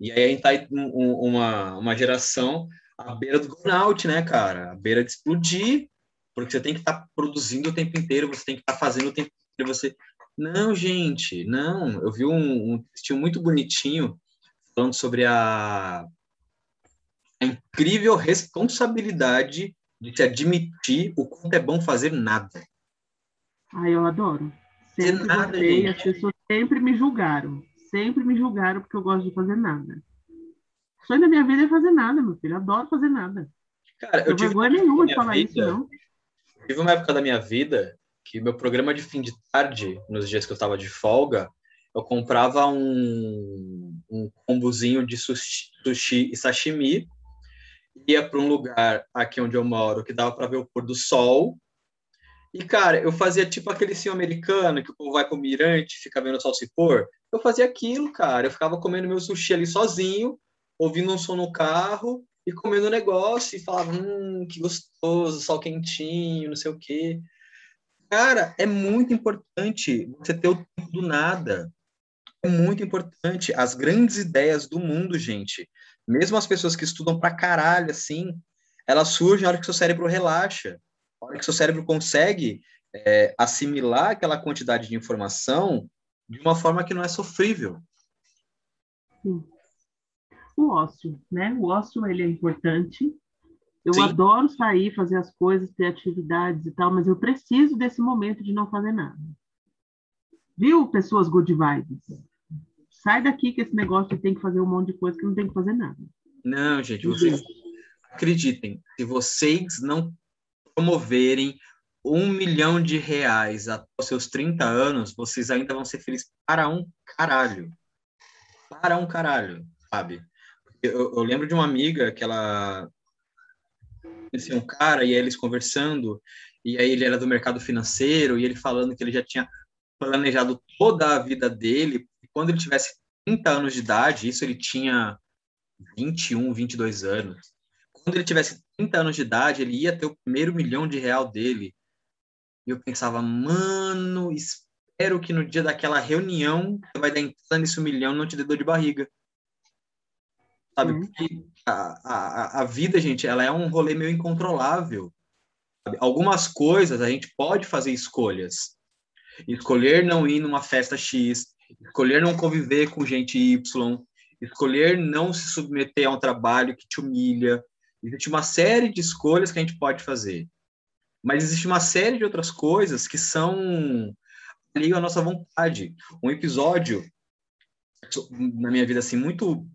E aí a gente tá um, uma, uma geração à beira do burnout, né, cara? À beira de explodir, porque você tem que estar tá produzindo o tempo inteiro, você tem que estar tá fazendo o tempo inteiro, você... Não, gente, não. Eu vi um, um textinho muito bonitinho falando sobre a, a incrível responsabilidade de se admitir o quanto é bom fazer nada. Ah, eu adoro. Sempre nada, gostei, as pessoas sempre me julgaram. Sempre me julgaram porque eu gosto de fazer nada. O sonho da minha vida é fazer nada, meu filho. Adoro fazer nada. Cara, eu não tive vergonha nenhuma de falar vida, isso, não. Tive uma época da minha vida que meu programa de fim de tarde, nos dias que eu estava de folga, eu comprava um, um combozinho de sushi, sushi e sashimi, ia para um lugar aqui onde eu moro que dava para ver o pôr do sol, e, cara, eu fazia tipo aquele sim americano, que o povo vai pro mirante, fica vendo o sol se pôr. Eu fazia aquilo, cara. Eu ficava comendo meu sushi ali sozinho, ouvindo um som no carro e comendo um negócio e falava, hum, que gostoso, sol quentinho, não sei o quê. Cara, é muito importante você ter o tempo do nada. É muito importante. As grandes ideias do mundo, gente, mesmo as pessoas que estudam pra caralho, assim, elas surgem na hora que seu cérebro relaxa a hora que seu cérebro consegue é, assimilar aquela quantidade de informação de uma forma que não é sofrível. Sim. O ócio, né? O ócio, ele é importante. Eu Sim. adoro sair, fazer as coisas, ter atividades e tal, mas eu preciso desse momento de não fazer nada. Viu, pessoas good vibes? Sai daqui que esse negócio de tem que fazer um monte de coisa que não tem que fazer nada. Não, gente, vocês acreditem, se vocês não promoverem um milhão de reais até os seus 30 anos, vocês ainda vão ser felizes para um caralho. Para um caralho, sabe? Eu, eu lembro de uma amiga que ela conhecia um cara e eles conversando, e aí ele era do mercado financeiro, e ele falando que ele já tinha planejado toda a vida dele, e quando ele tivesse 30 anos de idade, isso ele tinha 21, 22 anos, quando ele tivesse 30 anos de idade, ele ia ter o primeiro milhão de real dele. E eu pensava, mano, espero que no dia daquela reunião você vai dar entrada nesse milhão não te dê dor de barriga. Sabe? Uhum. Porque a, a, a vida, gente, ela é um rolê meio incontrolável. Sabe? Algumas coisas a gente pode fazer escolhas. Escolher não ir numa festa X, escolher não conviver com gente Y, escolher não se submeter a um trabalho que te humilha, Existe uma série de escolhas que a gente pode fazer. Mas existe uma série de outras coisas que são ali a nossa vontade. Um episódio na minha vida assim muito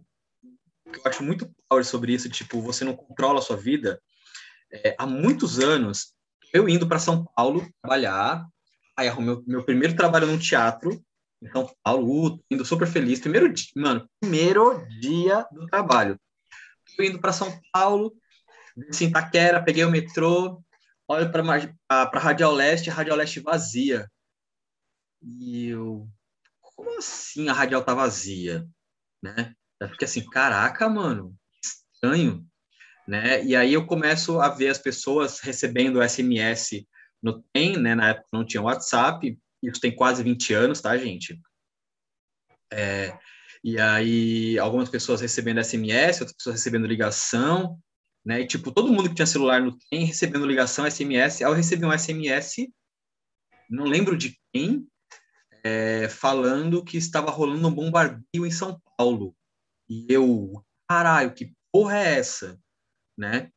eu acho muito power sobre isso, tipo, você não controla a sua vida. É, há muitos anos, eu indo para São Paulo trabalhar, aí arrumei meu, meu primeiro trabalho no teatro em São Paulo, indo super feliz. Primeiro dia, mano, primeiro dia do trabalho indo para São Paulo, em Itaquera, peguei o metrô, olho para a Radial Leste, a Radial Leste vazia. E eu, como assim a Radial tá vazia? Né? Eu fiquei assim, caraca, mano, estranho. Né? E aí eu começo a ver as pessoas recebendo SMS no TEM, né? Na época não tinha WhatsApp, isso tem quase 20 anos, tá, gente? É, e aí algumas pessoas recebendo SMS, outras pessoas recebendo ligação, né? E, tipo, todo mundo que tinha celular no trem recebendo ligação, SMS. Ao receber um SMS, não lembro de quem, é, falando que estava rolando um bombardeio em São Paulo. E eu, caralho, que porra é essa? Né?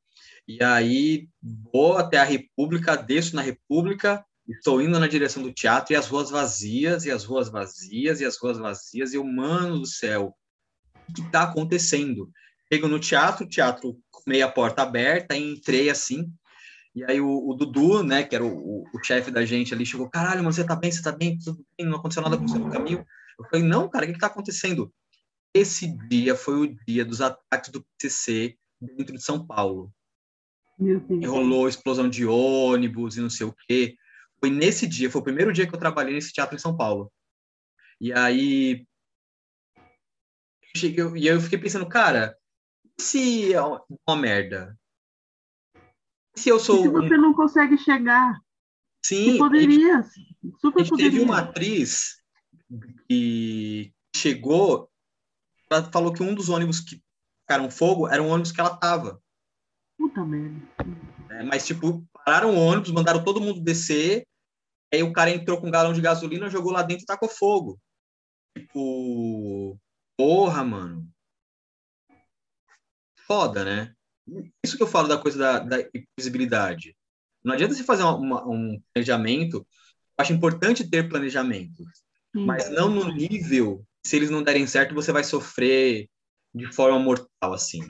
E aí vou até a República, desço na República, Estou indo na direção do teatro e as ruas vazias, e as ruas vazias, e as ruas vazias, e eu, mano do céu, o que está acontecendo? Chego no teatro, teatro meia porta aberta, entrei assim, E aí o, o Dudu, né, que era o, o, o chefe da gente ali, chegou, caralho, mano, você tá bem, você tá bem, tudo bem, não aconteceu nada com você no caminho. Eu falei, não, cara, o que, que tá acontecendo? Esse dia foi o dia dos ataques do PCC dentro de São Paulo. Rolou explosão de ônibus e não sei o quê. Foi nesse dia, foi o primeiro dia que eu trabalhei nesse teatro em São Paulo. E aí. Eu cheguei, e eu fiquei pensando, cara, se é uma merda? Se eu sou. E se você um... não consegue chegar? Sim. Você poderia. Super gente poderia. teve uma atriz que chegou, ela falou que um dos ônibus que ficaram fogo era um ônibus que ela tava. Puta merda. É, mas, tipo, pararam o ônibus, mandaram todo mundo descer, aí o cara entrou com um galão de gasolina, jogou lá dentro e tacou fogo. Tipo, porra, mano. Foda, né? Isso que eu falo da coisa da, da invisibilidade. Não adianta você fazer uma, um planejamento. Eu acho importante ter planejamento, mas não no nível. Se eles não derem certo, você vai sofrer de forma mortal, assim.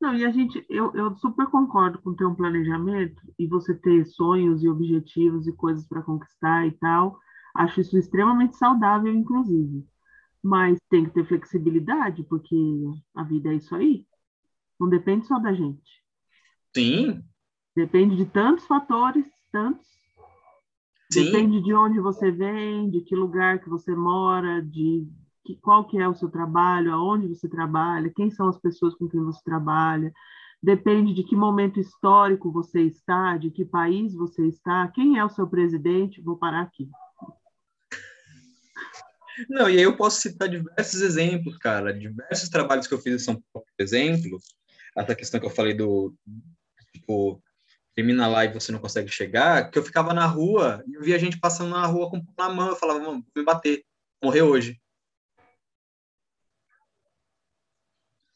Não, e a gente, eu, eu super concordo com ter um planejamento e você ter sonhos e objetivos e coisas para conquistar e tal. Acho isso extremamente saudável, inclusive. Mas tem que ter flexibilidade, porque a vida é isso aí. Não depende só da gente. Sim. Depende de tantos fatores, tantos. Sim. Depende de onde você vem, de que lugar que você mora, de que, qual que é o seu trabalho, aonde você trabalha, quem são as pessoas com quem você trabalha. Depende de que momento histórico você está, de que país você está, quem é o seu presidente. Vou parar aqui. Não, e aí eu posso citar diversos exemplos, cara, diversos trabalhos que eu fiz em São Paulo, por exemplo, essa questão que eu falei do, tipo, termina lá e você não consegue chegar, que eu ficava na rua e eu via gente passando na rua com na mão, eu falava, vou me bater, morrer hoje.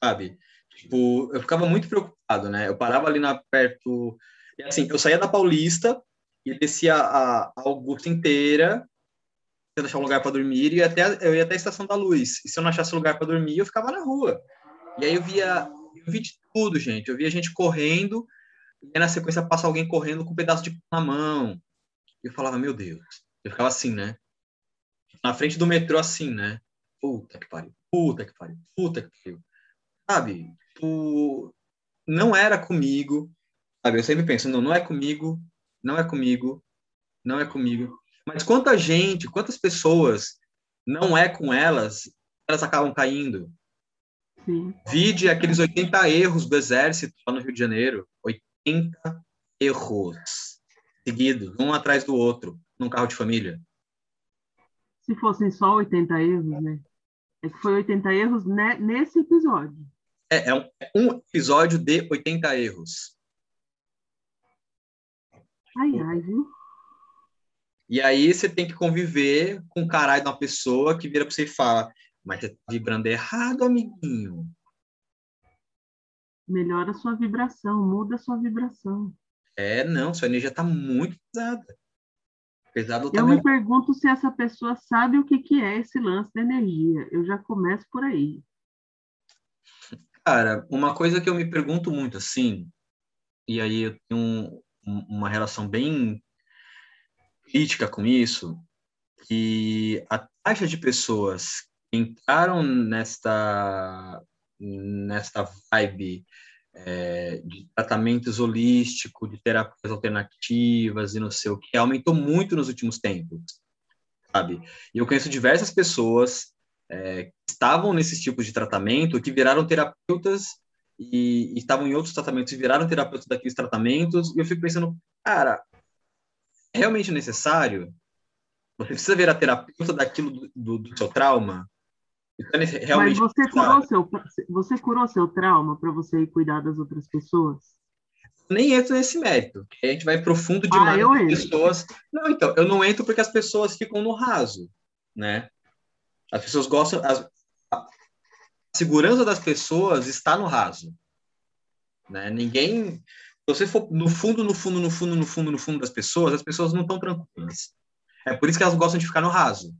Sabe? Tipo, eu ficava muito preocupado, né? Eu parava ali na perto, e assim, eu saía da Paulista e descia a, Augusta inteira, tentando achar um lugar para dormir e até eu ia até a Estação da Luz. E se eu não achasse lugar para dormir, eu ficava na rua. E aí eu via, eu vi de tudo, gente. Eu via gente correndo, e na sequência passa alguém correndo com um pedaço de pão na mão. E eu falava, meu Deus. Eu ficava assim, né? Na frente do metrô, assim, né? Puta que pariu, puta que pariu, puta que pariu. Sabe? Tu... Não era comigo. Sabe? Eu sempre penso, não, não é comigo, não é comigo, não é comigo. Mas quanta gente, quantas pessoas não é com elas, elas acabam caindo. Sim. Vide aqueles 80 erros do exército lá no Rio de Janeiro. 80 erros seguidos, um atrás do outro, num carro de família. Se fossem só 80 erros, né? É que foi 80 erros né, nesse episódio. É, é um, é um episódio de 80 erros. Ai, ai, viu? E aí você tem que conviver com o caralho de uma pessoa que vira para você e fala: mas tá vibrando errado, amiguinho. Melhora a sua vibração, muda a sua vibração. É, não, sua energia está muito pesada. Pesado Eu me pergunto se essa pessoa sabe o que, que é esse lance da energia. Eu já começo por aí. Cara, uma coisa que eu me pergunto muito assim, e aí eu tenho um, uma relação bem crítica com isso, que a taxa de pessoas entraram nesta nesta vibe é, de tratamentos holísticos, de terapias alternativas e não sei o que, aumentou muito nos últimos tempos, sabe? E eu conheço diversas pessoas é, que estavam nesses tipos de tratamento, que viraram terapeutas e, e, estavam em outros tratamentos e viraram terapeutas daqueles tratamentos, e eu fico pensando, cara, é realmente necessário? Você precisa ver a terapeuta daquilo do, do, do seu trauma? Então, realmente Mas você curou, seu, você curou seu trauma para você ir cuidar das outras pessoas? Nem entro nesse mérito, a gente vai profundo ah, demais ah, pessoas. Não, então, eu não entro porque as pessoas ficam no raso, né? As pessoas gostam. As, a segurança das pessoas está no raso. Né? Ninguém. Se você for no fundo, no fundo, no fundo, no fundo, no fundo das pessoas, as pessoas não estão tranquilas. É por isso que elas gostam de ficar no raso.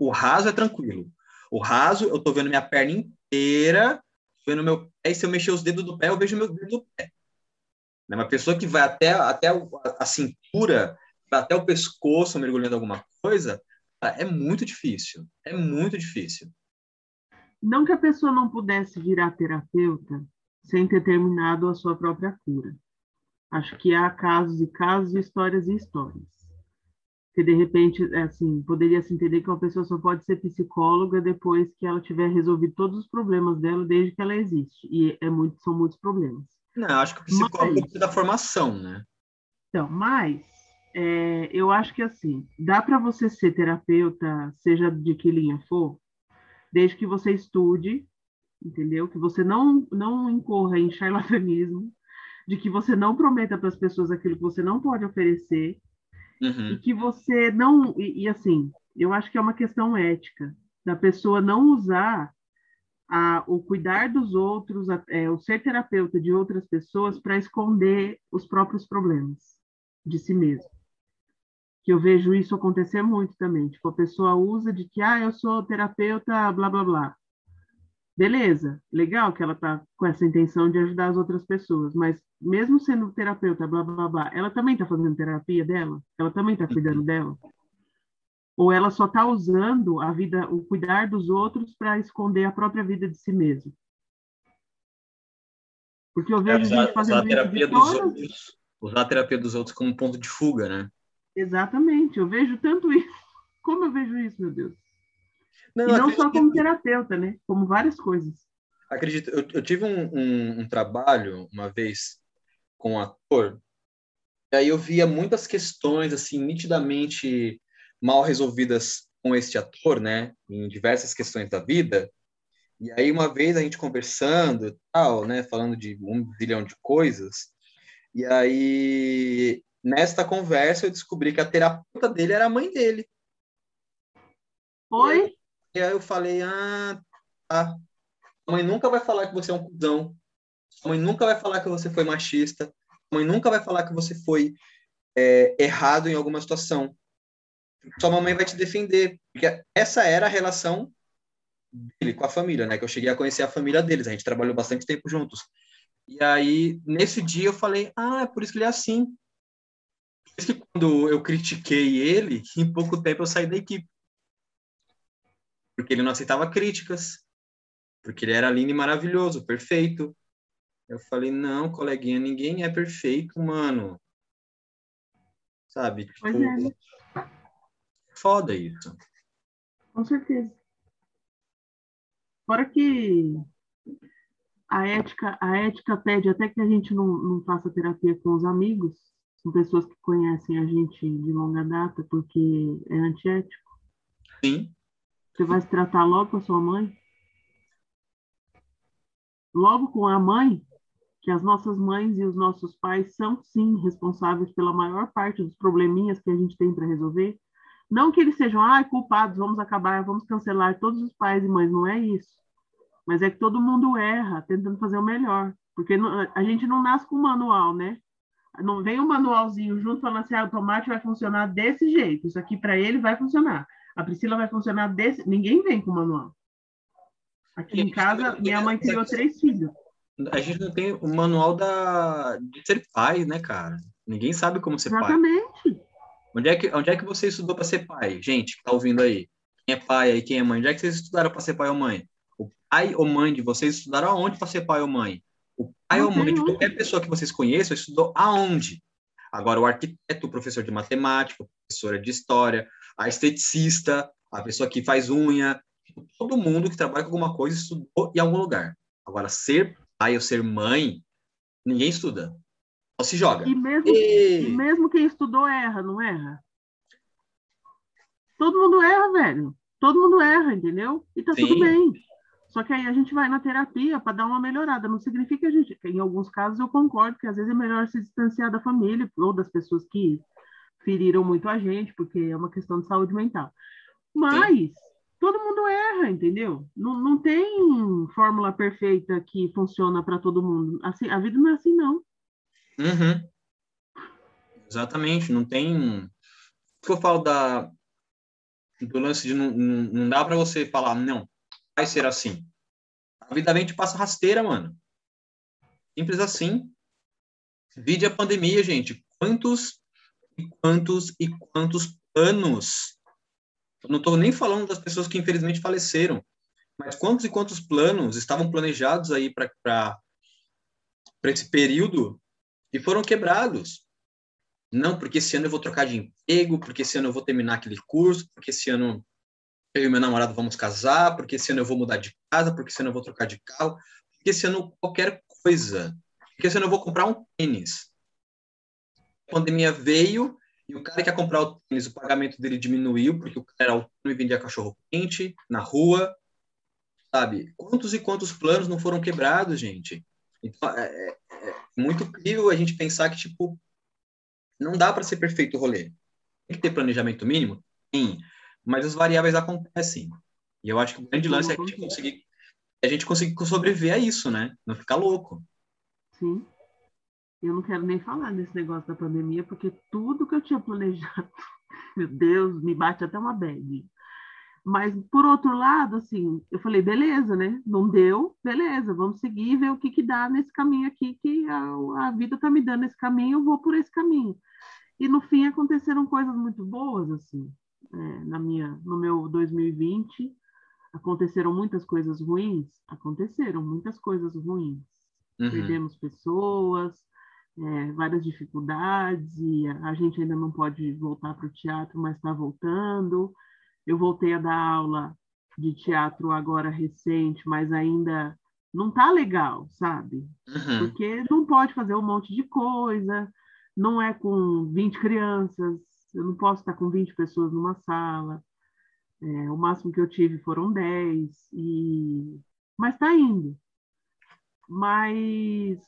O raso é tranquilo. O raso, eu tô vendo minha perna inteira, vendo meu pé, e se eu mexer os dedos do pé, eu vejo meu dedo do pé. Né? Uma pessoa que vai até, até a cintura, até o pescoço mergulhando alguma coisa, é muito difícil. É muito difícil. Não que a pessoa não pudesse virar terapeuta sem ter terminado a sua própria cura. Acho que há casos e casos, histórias e histórias. Que de repente, é assim, poderia se entender que uma pessoa só pode ser psicóloga depois que ela tiver resolvido todos os problemas dela desde que ela existe. E é muito, são muitos problemas. Não, acho que o psicólogo mas, da formação, né? Então, mas é, eu acho que assim, dá para você ser terapeuta, seja de que linha for, desde que você estude, entendeu? Que você não, não incorra em charlatanismo, de que você não prometa para as pessoas aquilo que você não pode oferecer, uhum. e que você não. E, e, assim, eu acho que é uma questão ética, da pessoa não usar a, o cuidar dos outros, a, é, o ser terapeuta de outras pessoas para esconder os próprios problemas de si mesmo. Que eu vejo isso acontecer muito também. Tipo, a pessoa usa de que, ah, eu sou terapeuta, blá, blá, blá. Beleza, legal que ela está com essa intenção de ajudar as outras pessoas, mas mesmo sendo terapeuta, blá, blá, blá, ela também está fazendo terapia dela? Ela também está cuidando dela? Ou ela só está usando a vida, o cuidar dos outros para esconder a própria vida de si mesmo? Porque eu vejo usar, gente fazendo usar a terapia dos todas... outros, usar a terapia dos outros como ponto de fuga, né? Exatamente, eu vejo tanto isso. Como eu vejo isso, meu Deus? Não, e não só como terapeuta, né? Como várias coisas. Acredito, eu, eu tive um, um, um, trabalho uma vez com um ator, e aí eu via muitas questões assim nitidamente mal resolvidas com este ator, né, em diversas questões da vida. E aí uma vez a gente conversando e tal, né, falando de um bilhão de coisas, e aí nesta conversa eu descobri que a terapeuta dele era a mãe dele. Oi? E aí eu falei, ah, tá. Sua mãe nunca vai falar que você é um cuzão. Sua mãe nunca vai falar que você foi machista. Sua mãe nunca vai falar que você foi é, errado em alguma situação sua mamãe vai te defender. Porque essa era a relação dele com a família, né? Que eu cheguei a conhecer a família deles. A gente trabalhou bastante tempo juntos. E aí, nesse dia, eu falei: Ah, é por isso que ele é assim. Que quando eu critiquei ele, em pouco tempo eu saí da equipe. Porque ele não aceitava críticas. Porque ele era lindo e maravilhoso, perfeito. Eu falei: Não, coleguinha, ninguém é perfeito, mano. Sabe? Tipo, é, né? foda isso. Com certeza. Fora que a ética, a ética pede até que a gente não, não faça terapia com os amigos, com pessoas que conhecem a gente de longa data, porque é antiético. Sim. Você vai se tratar logo com a sua mãe? Logo com a mãe, que as nossas mães e os nossos pais são, sim, responsáveis pela maior parte dos probleminhas que a gente tem para resolver, não que eles sejam ah, culpados, vamos acabar, vamos cancelar todos os pais e mães, não é isso. Mas é que todo mundo erra, tentando fazer o melhor. Porque a gente não nasce com manual, né? Não vem um manualzinho junto falando assim, ah, o tomate vai funcionar desse jeito. Isso aqui para ele vai funcionar. A Priscila vai funcionar desse. Ninguém vem com manual. Aqui em casa, minha mãe criou três filhos. A gente não tem o manual da... de ser pai, né, cara? Ninguém sabe como ser Exatamente. pai. Exatamente. Onde é que, onde é que você estudou para ser pai? Gente, que tá ouvindo aí. Quem é pai aí, quem é mãe? Onde é que vocês estudaram para ser pai ou mãe? O pai ou mãe de vocês estudaram aonde para ser pai ou mãe? O ou mãe de qualquer pessoa que vocês conheçam estudou aonde? Agora, o arquiteto, o professor de matemática, a professora de história, a esteticista, a pessoa que faz unha, todo mundo que trabalha com alguma coisa estudou em algum lugar. Agora, ser pai ou ser mãe, ninguém estuda. Só se joga. E mesmo, e... e mesmo quem estudou erra, não erra? Todo mundo erra, velho. Todo mundo erra, entendeu? E tá Sim. tudo bem. Só que aí a gente vai na terapia para dar uma melhorada. Não significa que a gente. Em alguns casos eu concordo que às vezes é melhor se distanciar da família ou das pessoas que feriram muito a gente, porque é uma questão de saúde mental. Mas Sim. todo mundo erra, entendeu? Não, não tem fórmula perfeita que funciona para todo mundo. Assim, a vida não é assim, não. Uhum. Exatamente, não tem. O que eu falo da, do lance de não, não, não dá para você falar, não, vai ser assim. A vida vem te passa rasteira, mano. Simples assim. Vide a pandemia, gente. Quantos e quantos e quantos planos? Eu não estou nem falando das pessoas que infelizmente faleceram, mas quantos e quantos planos estavam planejados aí para esse período e foram quebrados? Não, porque esse ano eu vou trocar de emprego, porque esse ano eu vou terminar aquele curso, porque esse ano eu e meu namorado vamos casar, porque esse ano eu vou mudar de casa, porque esse ano eu vou trocar de carro, porque esse ano qualquer coisa, porque esse ano eu vou comprar um tênis. A pandemia veio e o cara que ia comprar o tênis, o pagamento dele diminuiu, porque o cara era autônomo e vendia cachorro quente na rua, sabe? Quantos e quantos planos não foram quebrados, gente? Então, é, é, é muito incrível a gente pensar que, tipo, não dá para ser perfeito o rolê. Tem que ter planejamento mínimo? Sim. Mas as variáveis acontecem. E eu acho que o grande lance é a gente conseguir, a gente conseguir sobreviver a isso, né? Não ficar louco. Sim. Eu não quero nem falar desse negócio da pandemia, porque tudo que eu tinha planejado, meu Deus, me bate até uma bad. Mas, por outro lado, assim, eu falei, beleza, né? Não deu, beleza, vamos seguir e ver o que, que dá nesse caminho aqui, que a, a vida está me dando esse caminho, eu vou por esse caminho. E, no fim, aconteceram coisas muito boas, assim, é, na minha, no meu 2020. Aconteceram muitas coisas ruins? Aconteceram muitas coisas ruins. Uhum. Perdemos pessoas, é, várias dificuldades, e a gente ainda não pode voltar para o teatro, mas está voltando. Eu voltei a dar aula de teatro agora recente, mas ainda não tá legal, sabe? Uhum. Porque não pode fazer um monte de coisa, não é com 20 crianças, eu não posso estar com 20 pessoas numa sala. É, o máximo que eu tive foram 10, e... mas está indo. Mas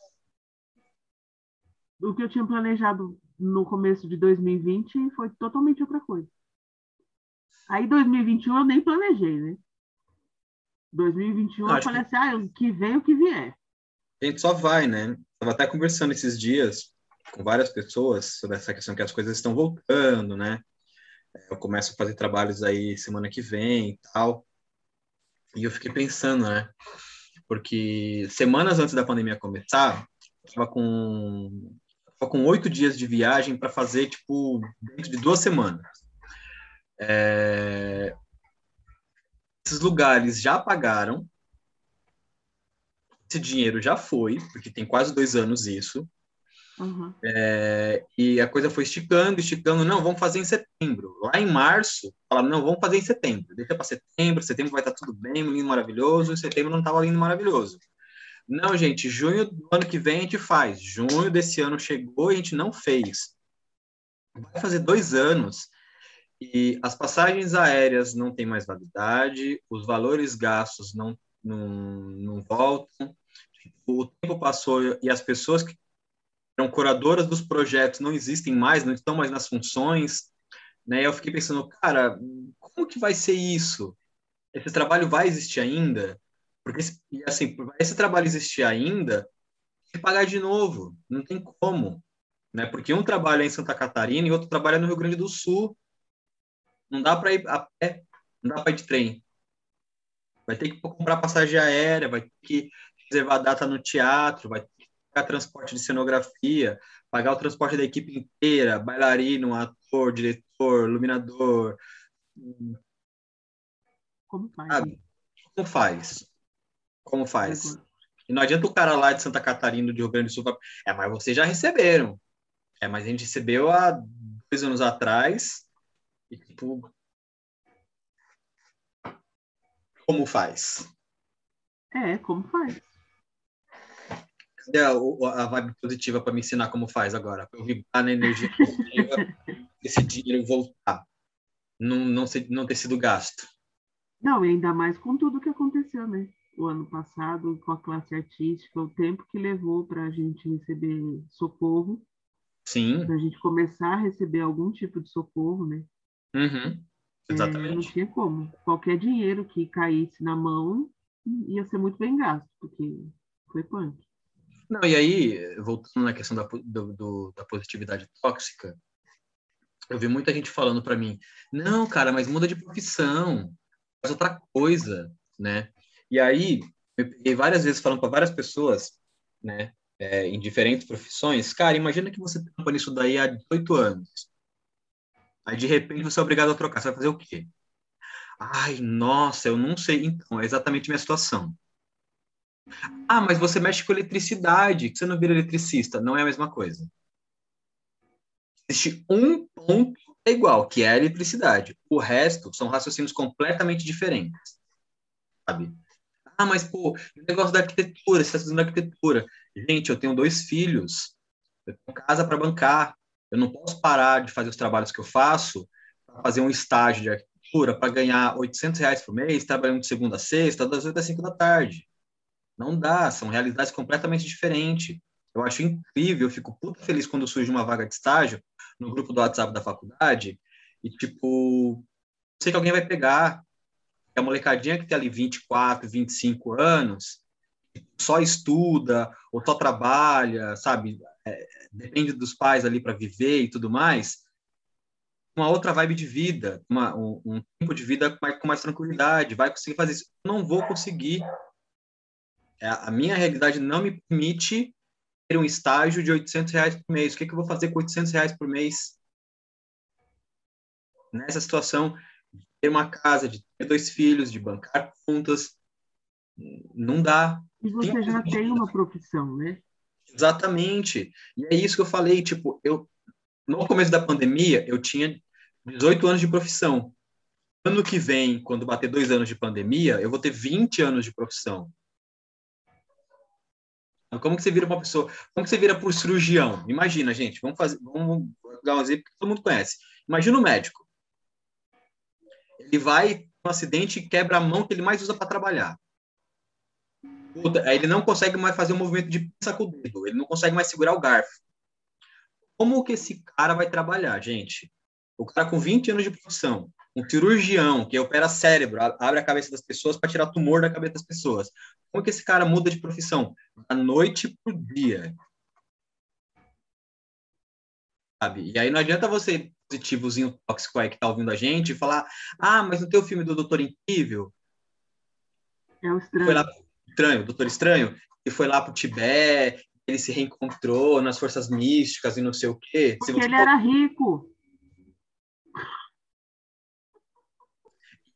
o que eu tinha planejado no começo de 2020 foi totalmente outra coisa. Aí 2021 eu nem planejei, né? 2021 eu falei assim, ah, o que vem, o que vier. A gente só vai, né? Estava até conversando esses dias com várias pessoas sobre essa questão que as coisas estão voltando, né? Eu começo a fazer trabalhos aí semana que vem e tal. E eu fiquei pensando, né? Porque semanas antes da pandemia começar, eu estava com com oito dias de viagem para fazer, tipo, dentro de duas semanas. É... Esses lugares já pagaram, esse dinheiro já foi, porque tem quase dois anos isso. Uhum. É... e a coisa foi esticando, esticando. Não, vamos fazer em setembro. Lá em março, falaram, não, vamos fazer em setembro. Deixa para setembro, setembro vai estar tudo bem, lindo, maravilhoso. Em setembro não estava lindo, maravilhoso. Não, gente, junho do ano que vem a gente faz. Junho desse ano chegou e a gente não fez. Vai fazer dois anos e as passagens aéreas não têm mais validade, os valores gastos não, não, não voltam, o tempo passou e as pessoas que eram curadoras dos projetos não existem mais, não estão mais nas funções, né? Eu fiquei pensando, cara, como que vai ser isso? Esse trabalho vai existir ainda? Porque, assim, esse trabalho existir ainda, tem que pagar de novo. Não tem como. Né? Porque um trabalha em Santa Catarina e outro trabalha no Rio Grande do Sul. Não dá para ir a pé, não dá para ir de trem. Vai ter que comprar passagem aérea, vai ter que reservar data no teatro, vai ter pagar transporte de cenografia, pagar o transporte da equipe inteira, bailarino, ator, diretor, iluminador. Como faz? Como faz? Como faz? E não adianta o cara lá de Santa Catarina, de Rio Grande do Sul, é, mas vocês já receberam. É, mas a gente recebeu há dois anos atrás. E, tipo, como faz? É, como faz? Cadê a, a vibe positiva para me ensinar como faz agora? Para eu vibrar na energia positiva, esse dinheiro voltar. Não, não, ser, não ter sido gasto. Não, e ainda mais com tudo que aconteceu, né? o ano passado com a classe artística, o tempo que levou para a gente receber socorro. Sim. Para a gente começar a receber algum tipo de socorro, né? Uhum. Exatamente. É, não tinha como. Qualquer dinheiro que caísse na mão ia ser muito bem gasto, porque foi punk. Não, e aí, voltando na questão da, do, do, da positividade tóxica, eu vi muita gente falando para mim, não, cara, mas muda de profissão, faz outra coisa, né? E aí, eu peguei várias vezes falando para várias pessoas, né? é, em diferentes profissões, cara, imagina que você tampa nisso daí há 18 anos. Aí, de repente, você é obrigado a trocar. Você vai fazer o quê? Ai, nossa, eu não sei. Então, é exatamente a minha situação. Ah, mas você mexe com eletricidade, que você não vira eletricista. Não é a mesma coisa. Existe um ponto é igual, que é a eletricidade. O resto são raciocínios completamente diferentes. Sabe? Ah, mas, pô, o negócio da arquitetura, você está estudando arquitetura. Gente, eu tenho dois filhos, eu tenho casa para bancar, eu não posso parar de fazer os trabalhos que eu faço para fazer um estágio de arquitetura para ganhar 800 reais por mês, trabalhando de segunda a sexta, das 8 às 5 da tarde. Não dá, são realidades completamente diferentes. Eu acho incrível, eu fico puta feliz quando surge uma vaga de estágio no grupo do WhatsApp da faculdade e, tipo, sei que alguém vai pegar. É a molecadinha que tem ali 24, 25 anos, só estuda ou só trabalha, sabe? É, depende dos pais ali para viver e tudo mais. Uma outra vibe de vida, uma, um, um tempo de vida com mais, com mais tranquilidade, vai conseguir fazer isso. Eu não vou conseguir. É, a minha realidade não me permite ter um estágio de 800 reais por mês. O que, que eu vou fazer com 800 reais por mês? Nessa situação, de ter uma casa, de ter dois filhos, de bancar contas, não dá. E você já tem uma profissão, né? Exatamente. E é isso que eu falei, tipo, eu no começo da pandemia, eu tinha 18 anos de profissão. Ano que vem, quando bater dois anos de pandemia, eu vou ter 20 anos de profissão. Como que você vira uma pessoa? Como que você vira por cirurgião? Imagina, gente, vamos fazer, vamos dar um exemplo que todo mundo conhece. Imagina o médico. Ele vai um acidente e quebra a mão que ele mais usa para trabalhar. Ele não consegue mais fazer o um movimento de pinça com o dedo, ele não consegue mais segurar o garfo. Como que esse cara vai trabalhar, gente? O cara com 20 anos de profissão, um cirurgião que opera cérebro, abre a cabeça das pessoas para tirar tumor da cabeça das pessoas. Como que esse cara muda de profissão? Da noite pro dia. Sabe? E aí não adianta você, positivozinho tóxico aí que tá ouvindo a gente, falar: ah, mas não tem o filme do Doutor Incrível? É o estranho. Foi lá, estranho, Doutor Estranho, e foi lá pro Tibete, ele se reencontrou nas forças místicas e não sei o quê. Porque ele era rico.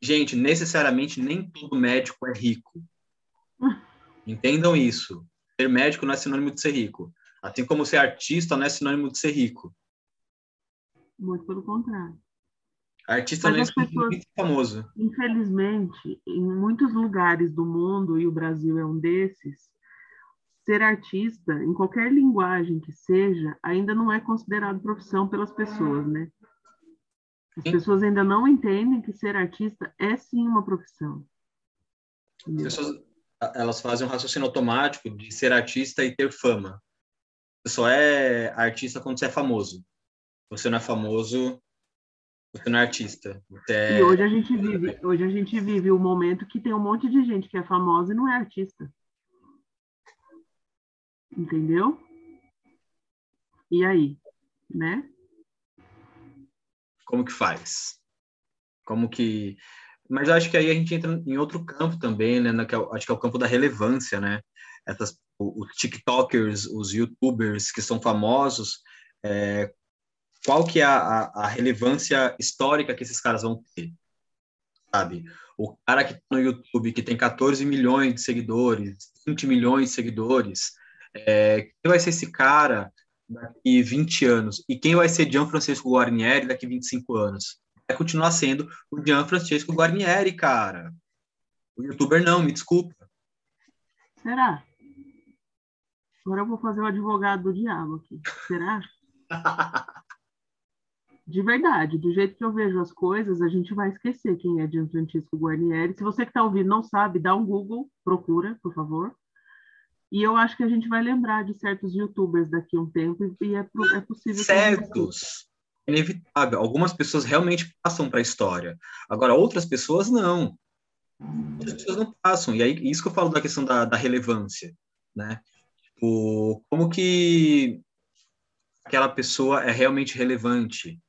Gente, necessariamente nem todo médico é rico. Entendam isso. Ser médico não é sinônimo de ser rico. Assim como ser artista não é sinônimo de ser rico. Muito pelo contrário. Artista Mas não é pessoas, famoso. Infelizmente, em muitos lugares do mundo, e o Brasil é um desses, ser artista, em qualquer linguagem que seja, ainda não é considerado profissão pelas pessoas, né? As sim. pessoas ainda não entendem que ser artista é sim uma profissão. As pessoas, elas fazem um raciocínio automático de ser artista e ter fama. Você só é artista quando você é famoso. Você não é famoso, você não é artista. É... E hoje a gente vive, hoje a gente vive o um momento que tem um monte de gente que é famosa e não é artista. Entendeu? E aí, né? Como que faz? Como que mas acho que aí a gente entra em outro campo também, né? Que é, acho que é o campo da relevância, né? Essas, os TikTokers, os YouTubers que são famosos, é, qual que é a, a, relevância histórica que esses caras vão ter, sabe? O cara que tá no YouTube, que tem 14 milhões de seguidores, 20 milhões de seguidores, é, quem vai ser esse cara daqui 20 anos? E quem vai ser Gianfrancesco Guarnieri daqui 25 anos? Vai continuar sendo o Gianfrancesco Guarnieri, cara. O youtuber não, me desculpa. Será? Agora eu vou fazer o advogado do diabo aqui. Será? de verdade, do jeito que eu vejo as coisas, a gente vai esquecer quem é Gianfrancesco Guarnieri. Se você que está ouvindo não sabe, dá um Google, procura, por favor. E eu acho que a gente vai lembrar de certos youtubers daqui a um tempo e é, é possível. Certos! Inevitável. Algumas pessoas realmente passam para a história. Agora, outras pessoas não. As pessoas não passam. E aí, isso que eu falo da questão da, da relevância, né? Tipo, como que aquela pessoa é realmente relevante?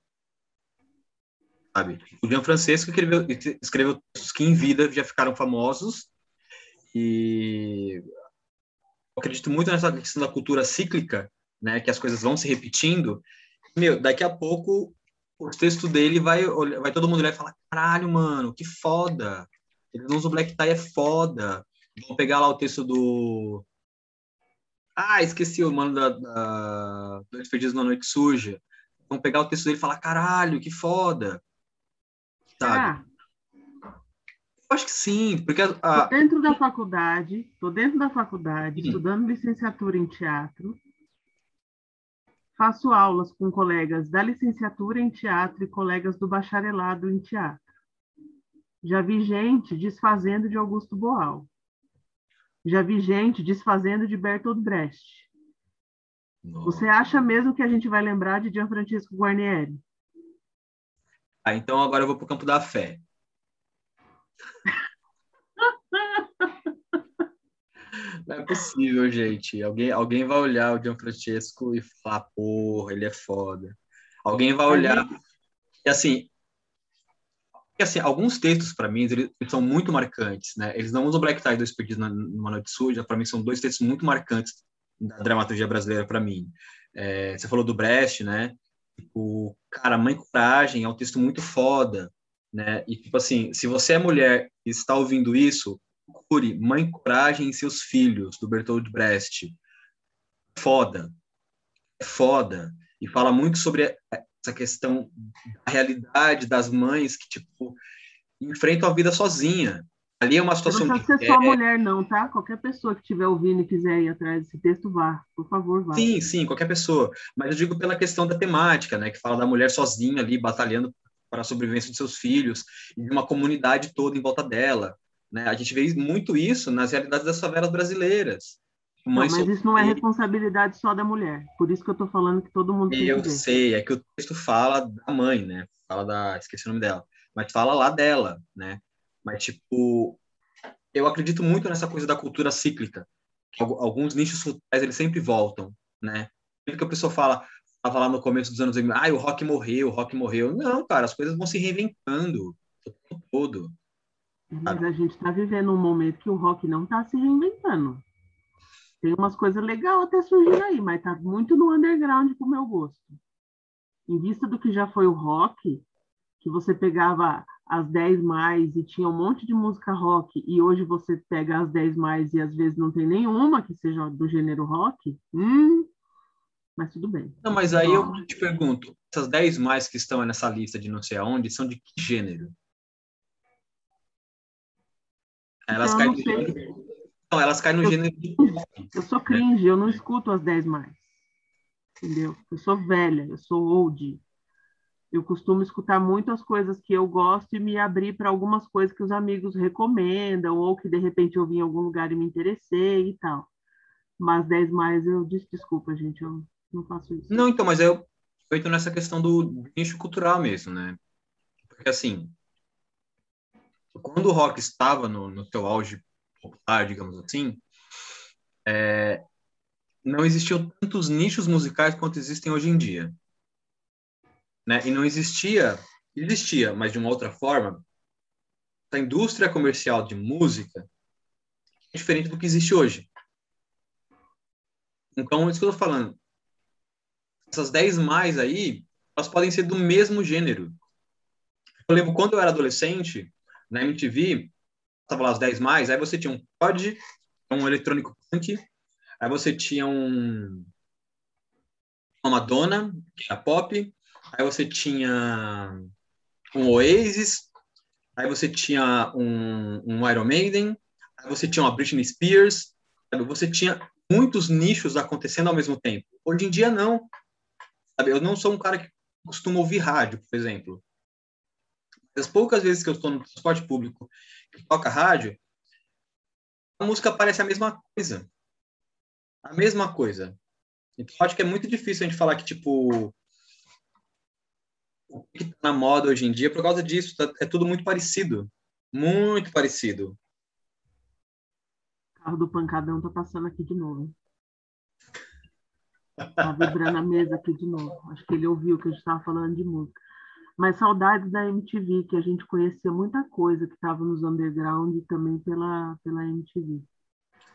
sabe? O Jean Francesco escreveu, escreveu textos que em vida já ficaram famosos e acredito muito nessa questão da cultura cíclica, né? Que as coisas vão se repetindo. Meu, daqui a pouco o texto dele vai, vai todo mundo olhar e falar: caralho, mano, que foda. Eles usam black tie, é foda. Vou pegar lá o texto do. Ah, esqueci o mano da, da... Dois Perdidos na Noite Suja. Vão pegar o texto dele e falar: caralho, que foda. Sabe? Ah. Acho que sim, porque a... Tô dentro da faculdade, tô dentro da faculdade, sim. estudando licenciatura em teatro. Faço aulas com colegas da licenciatura em teatro e colegas do bacharelado em teatro. Já vi gente desfazendo de Augusto Boal. Já vi gente desfazendo de Bertolt Brecht. Nossa. Você acha mesmo que a gente vai lembrar de Gianfrancesco Guarnieri? Ah, então agora eu vou para o campo da fé. Não é possível, gente. Alguém, alguém vai olhar o Gianfrancesco e falar, porra, ele é foda. Alguém vai olhar. E assim, e, assim, alguns textos, para mim, eles, eles, são muito marcantes, né? Eles não usam Black Tie dois perdidos numa noite suja, para mim são dois textos muito marcantes da dramaturgia brasileira para mim. É, você falou do Brecht, né? O tipo, cara, Mãe Coragem é um texto muito foda, né? E tipo assim, se você é mulher e está ouvindo isso, procure Mãe Coragem e seus filhos do Bertold Brecht. Foda. É foda. E fala muito sobre essa questão da realidade das mães que, tipo, enfrentam a vida sozinha. Ali é uma situação... Não precisa ser só mulher, não, tá? Qualquer pessoa que estiver ouvindo e quiser ir atrás desse texto, vá. Por favor, vá. Sim, sim, qualquer pessoa. Mas eu digo pela questão da temática, né? Que fala da mulher sozinha ali, batalhando para a sobrevivência de seus filhos e de uma comunidade toda em volta dela. Né? A gente vê muito isso nas realidades das favelas brasileiras. Não, mas isso não é responsabilidade só da mulher. Por isso que eu estou falando que todo mundo tem Eu sei, é que o texto fala da mãe, né? Fala da, esqueci o nome dela, mas fala lá dela, né? Mas tipo, eu acredito muito nessa coisa da cultura cíclica. Que alguns nichos culturais eles sempre voltam, né? Porque a pessoa fala, tava lá no começo dos anos, ah, o rock morreu, o rock morreu. Não, cara, as coisas vão se reinventando o tempo todo. Mas a gente está vivendo um momento que o rock não está se reinventando. Tem umas coisas legais até surgindo aí, mas tá muito no underground pro meu gosto. Em vista do que já foi o rock, que você pegava as 10 mais e tinha um monte de música rock, e hoje você pega as 10 mais e às vezes não tem nenhuma que seja do gênero rock, hum, mas tudo bem. Não, mas aí eu te pergunto, essas 10 mais que estão nessa lista de não sei aonde, são de que gênero? Elas caem do gênero não, elas caem no eu, gênero de Eu sou cringe, eu não escuto as 10 mais. Entendeu? Eu sou velha, eu sou old. Eu costumo escutar muitas coisas que eu gosto e me abrir para algumas coisas que os amigos recomendam, ou que de repente eu vi em algum lugar e me interessei e tal. Mas 10 mais eu disse, desculpa, gente, eu não faço isso. Não, então, mas eu feito nessa questão do nicho cultural mesmo, né? Porque assim, quando o rock estava no, no seu auge popular, digamos assim, é, não existiam tantos nichos musicais quanto existem hoje em dia. Né? E não existia, existia, mas de uma outra forma, a indústria comercial de música é diferente do que existe hoje. Então, isso que eu estou falando. Essas 10 mais aí, elas podem ser do mesmo gênero. Eu lembro quando eu era adolescente, na MTV, tava lá os 10 mais, aí você tinha um Pod, um eletrônico punk, aí você tinha um uma Madonna, que era pop, aí você tinha um Oasis, aí você tinha um, um Iron Maiden, aí você tinha uma Britney Spears, sabe? você tinha muitos nichos acontecendo ao mesmo tempo. Hoje em dia, não. Sabe? Eu não sou um cara que costuma ouvir rádio, por exemplo. As poucas vezes que eu estou no transporte público que toca rádio, a música parece a mesma coisa. A mesma coisa. Então, acho que é muito difícil a gente falar que, tipo, o que está na moda hoje em dia, por causa disso, tá, é tudo muito parecido. Muito parecido. O carro do pancadão tá passando aqui de novo. Tá vibrando a mesa aqui de novo. Acho que ele ouviu que a gente estava falando de música. Mas saudades da MTV, que a gente conhecia muita coisa que estava nos underground e também pela, pela MTV.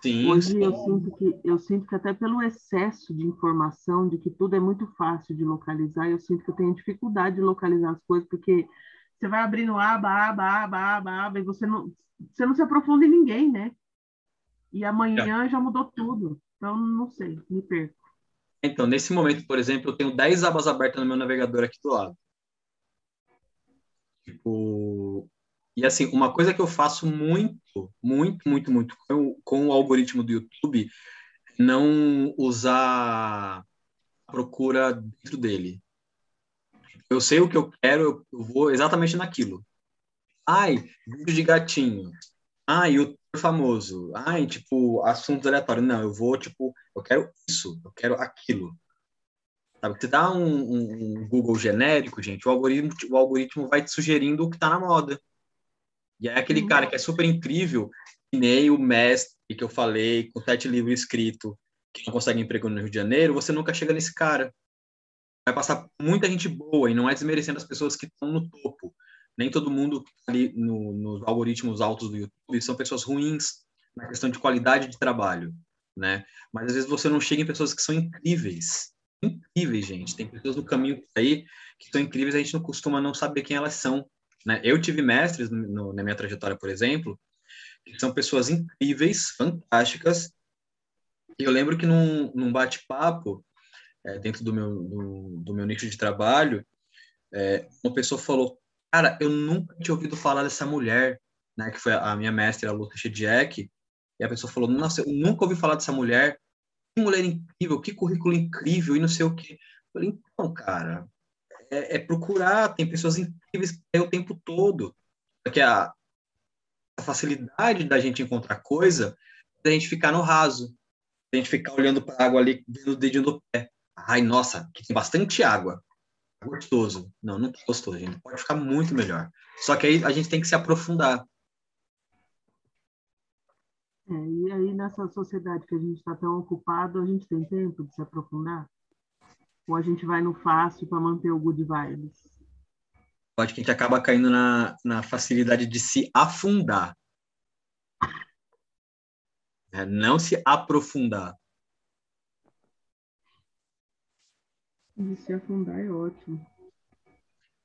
Sim, Hoje sim. eu sinto que eu sinto que até pelo excesso de informação, de que tudo é muito fácil de localizar, eu sinto que eu tenho dificuldade de localizar as coisas, porque você vai abrindo aba, aba, aba, aba, aba, e você não, você não se aprofunda em ninguém, né? E amanhã é. já mudou tudo. Então, não sei, me perco. Então, nesse momento, por exemplo, eu tenho 10 abas abertas no meu navegador aqui do lado. Tipo, e assim, uma coisa que eu faço muito, muito, muito, muito com, com o algoritmo do YouTube, não usar a procura dentro dele. Eu sei o que eu quero, eu vou exatamente naquilo. Ai, vídeo de gatinho. Ai, o famoso. Ai, tipo, assuntos aleatórios. Não, eu vou, tipo, eu quero isso, eu quero aquilo. Sabe? Você dá um, um, um Google genérico, gente, o algoritmo, o algoritmo vai te sugerindo o que está na moda. E é aquele cara que é super incrível, que nem o mestre que eu falei, com sete livros escritos, que não consegue emprego no Rio de Janeiro, você nunca chega nesse cara. Vai passar muita gente boa, e não é desmerecendo as pessoas que estão no topo. Nem todo mundo tá ali no, nos algoritmos altos do YouTube são pessoas ruins na questão de qualidade de trabalho, né? Mas às vezes você não chega em pessoas que são incríveis. Incríveis, gente. Tem pessoas no caminho aí que são incríveis, a gente não costuma não saber quem elas são, né? Eu tive mestres no, na minha trajetória, por exemplo, que são pessoas incríveis, fantásticas. E eu lembro que num, num bate-papo, é, dentro do meu, do, do, meu nicho de trabalho, é, uma pessoa falou: Cara, eu nunca tinha ouvido falar dessa mulher, né? Que foi a minha mestre, a Lucia Shediek. E a pessoa falou: Nossa, eu nunca ouvi falar dessa mulher. Que mulher incrível, que currículo incrível, e não sei o quê. Eu falei: Então, cara, é, é procurar, tem pessoas incríveis o tempo todo. Porque a, a facilidade da gente encontrar coisa é a gente ficar no raso, a gente ficar olhando para a água ali, vendo o dedinho do pé. Ai, nossa, que tem bastante água. Gostoso. Não, não tá gostoso, gente. Pode ficar muito melhor. Só que aí a gente tem que se aprofundar. É, e aí, nessa sociedade que a gente está tão ocupado, a gente tem tempo de se aprofundar? Ou a gente vai no fácil para manter o good vibes? Pode que a gente acaba caindo na, na facilidade de se afundar. É, não se aprofundar. E se afundar é ótimo.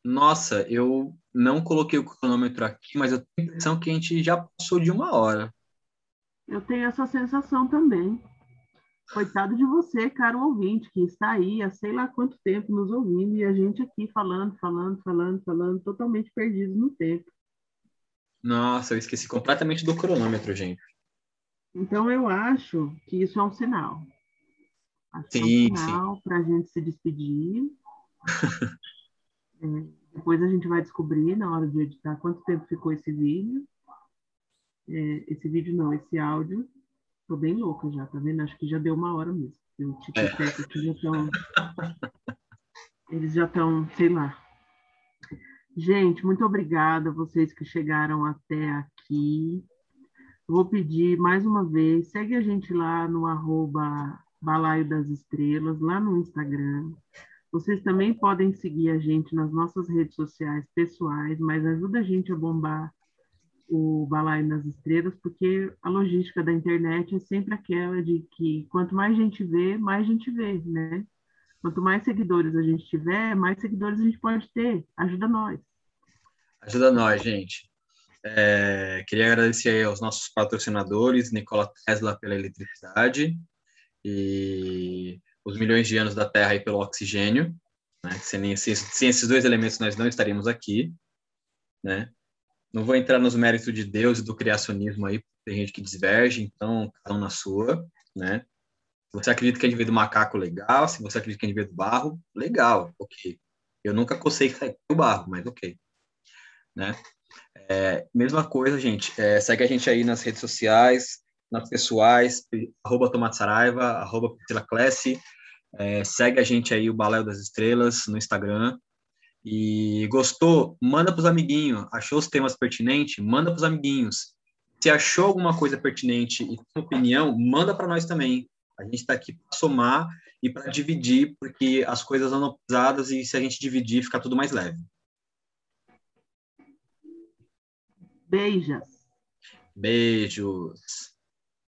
Nossa, eu não coloquei o cronômetro aqui, mas eu tenho a impressão que a gente já passou de uma hora. Eu tenho essa sensação também. Coitado de você, caro ouvinte, que está aí há sei lá quanto tempo nos ouvindo e a gente aqui falando, falando, falando, falando, totalmente perdidos no tempo. Nossa, eu esqueci completamente do cronômetro, gente. Então eu acho que isso é um sinal. Acho sim, sinal para a gente se despedir. é, depois a gente vai descobrir na hora de editar quanto tempo ficou esse vídeo. É, esse vídeo não, esse áudio. Tô bem louca já, tá vendo? Acho que já deu uma hora mesmo. O TikTok é. aqui já estão. Eles já estão, sei lá. Gente, muito obrigada a vocês que chegaram até aqui. Vou pedir mais uma vez, segue a gente lá no arroba Balaio das Estrelas, lá no Instagram. Vocês também podem seguir a gente nas nossas redes sociais pessoais, mas ajuda a gente a bombar o Balaio nas Estrelas, porque a logística da internet é sempre aquela de que quanto mais gente vê, mais gente vê, né? Quanto mais seguidores a gente tiver, mais seguidores a gente pode ter. Ajuda nós. Ajuda nós, gente. É, queria agradecer aos nossos patrocinadores, Nicola Tesla pela eletricidade e os milhões de anos da Terra aí pelo oxigênio. Né? Sem, sem esses dois elementos nós não estaríamos aqui, né? Não vou entrar nos méritos de Deus e do criacionismo aí, tem gente que diverge, então cada um na sua, né? Se você acredita que a gente veio do macaco, legal. Se você acredita que a gente veio do barro, legal, ok. Eu nunca cocei o barro, mas ok. Né? É, mesma coisa, gente. É, segue a gente aí nas redes sociais, nas pessoais, arroba Tomate Saraiva, arroba Priscila Classe. É, segue a gente aí, o Baléu das Estrelas, no Instagram. E gostou? Manda para os amiguinhos. Achou os temas pertinentes? Manda para os amiguinhos. Se achou alguma coisa pertinente e tem opinião, manda para nós também. A gente está aqui para somar e para dividir, porque as coisas andam pesadas e se a gente dividir, fica tudo mais leve. Beijos. Beijos.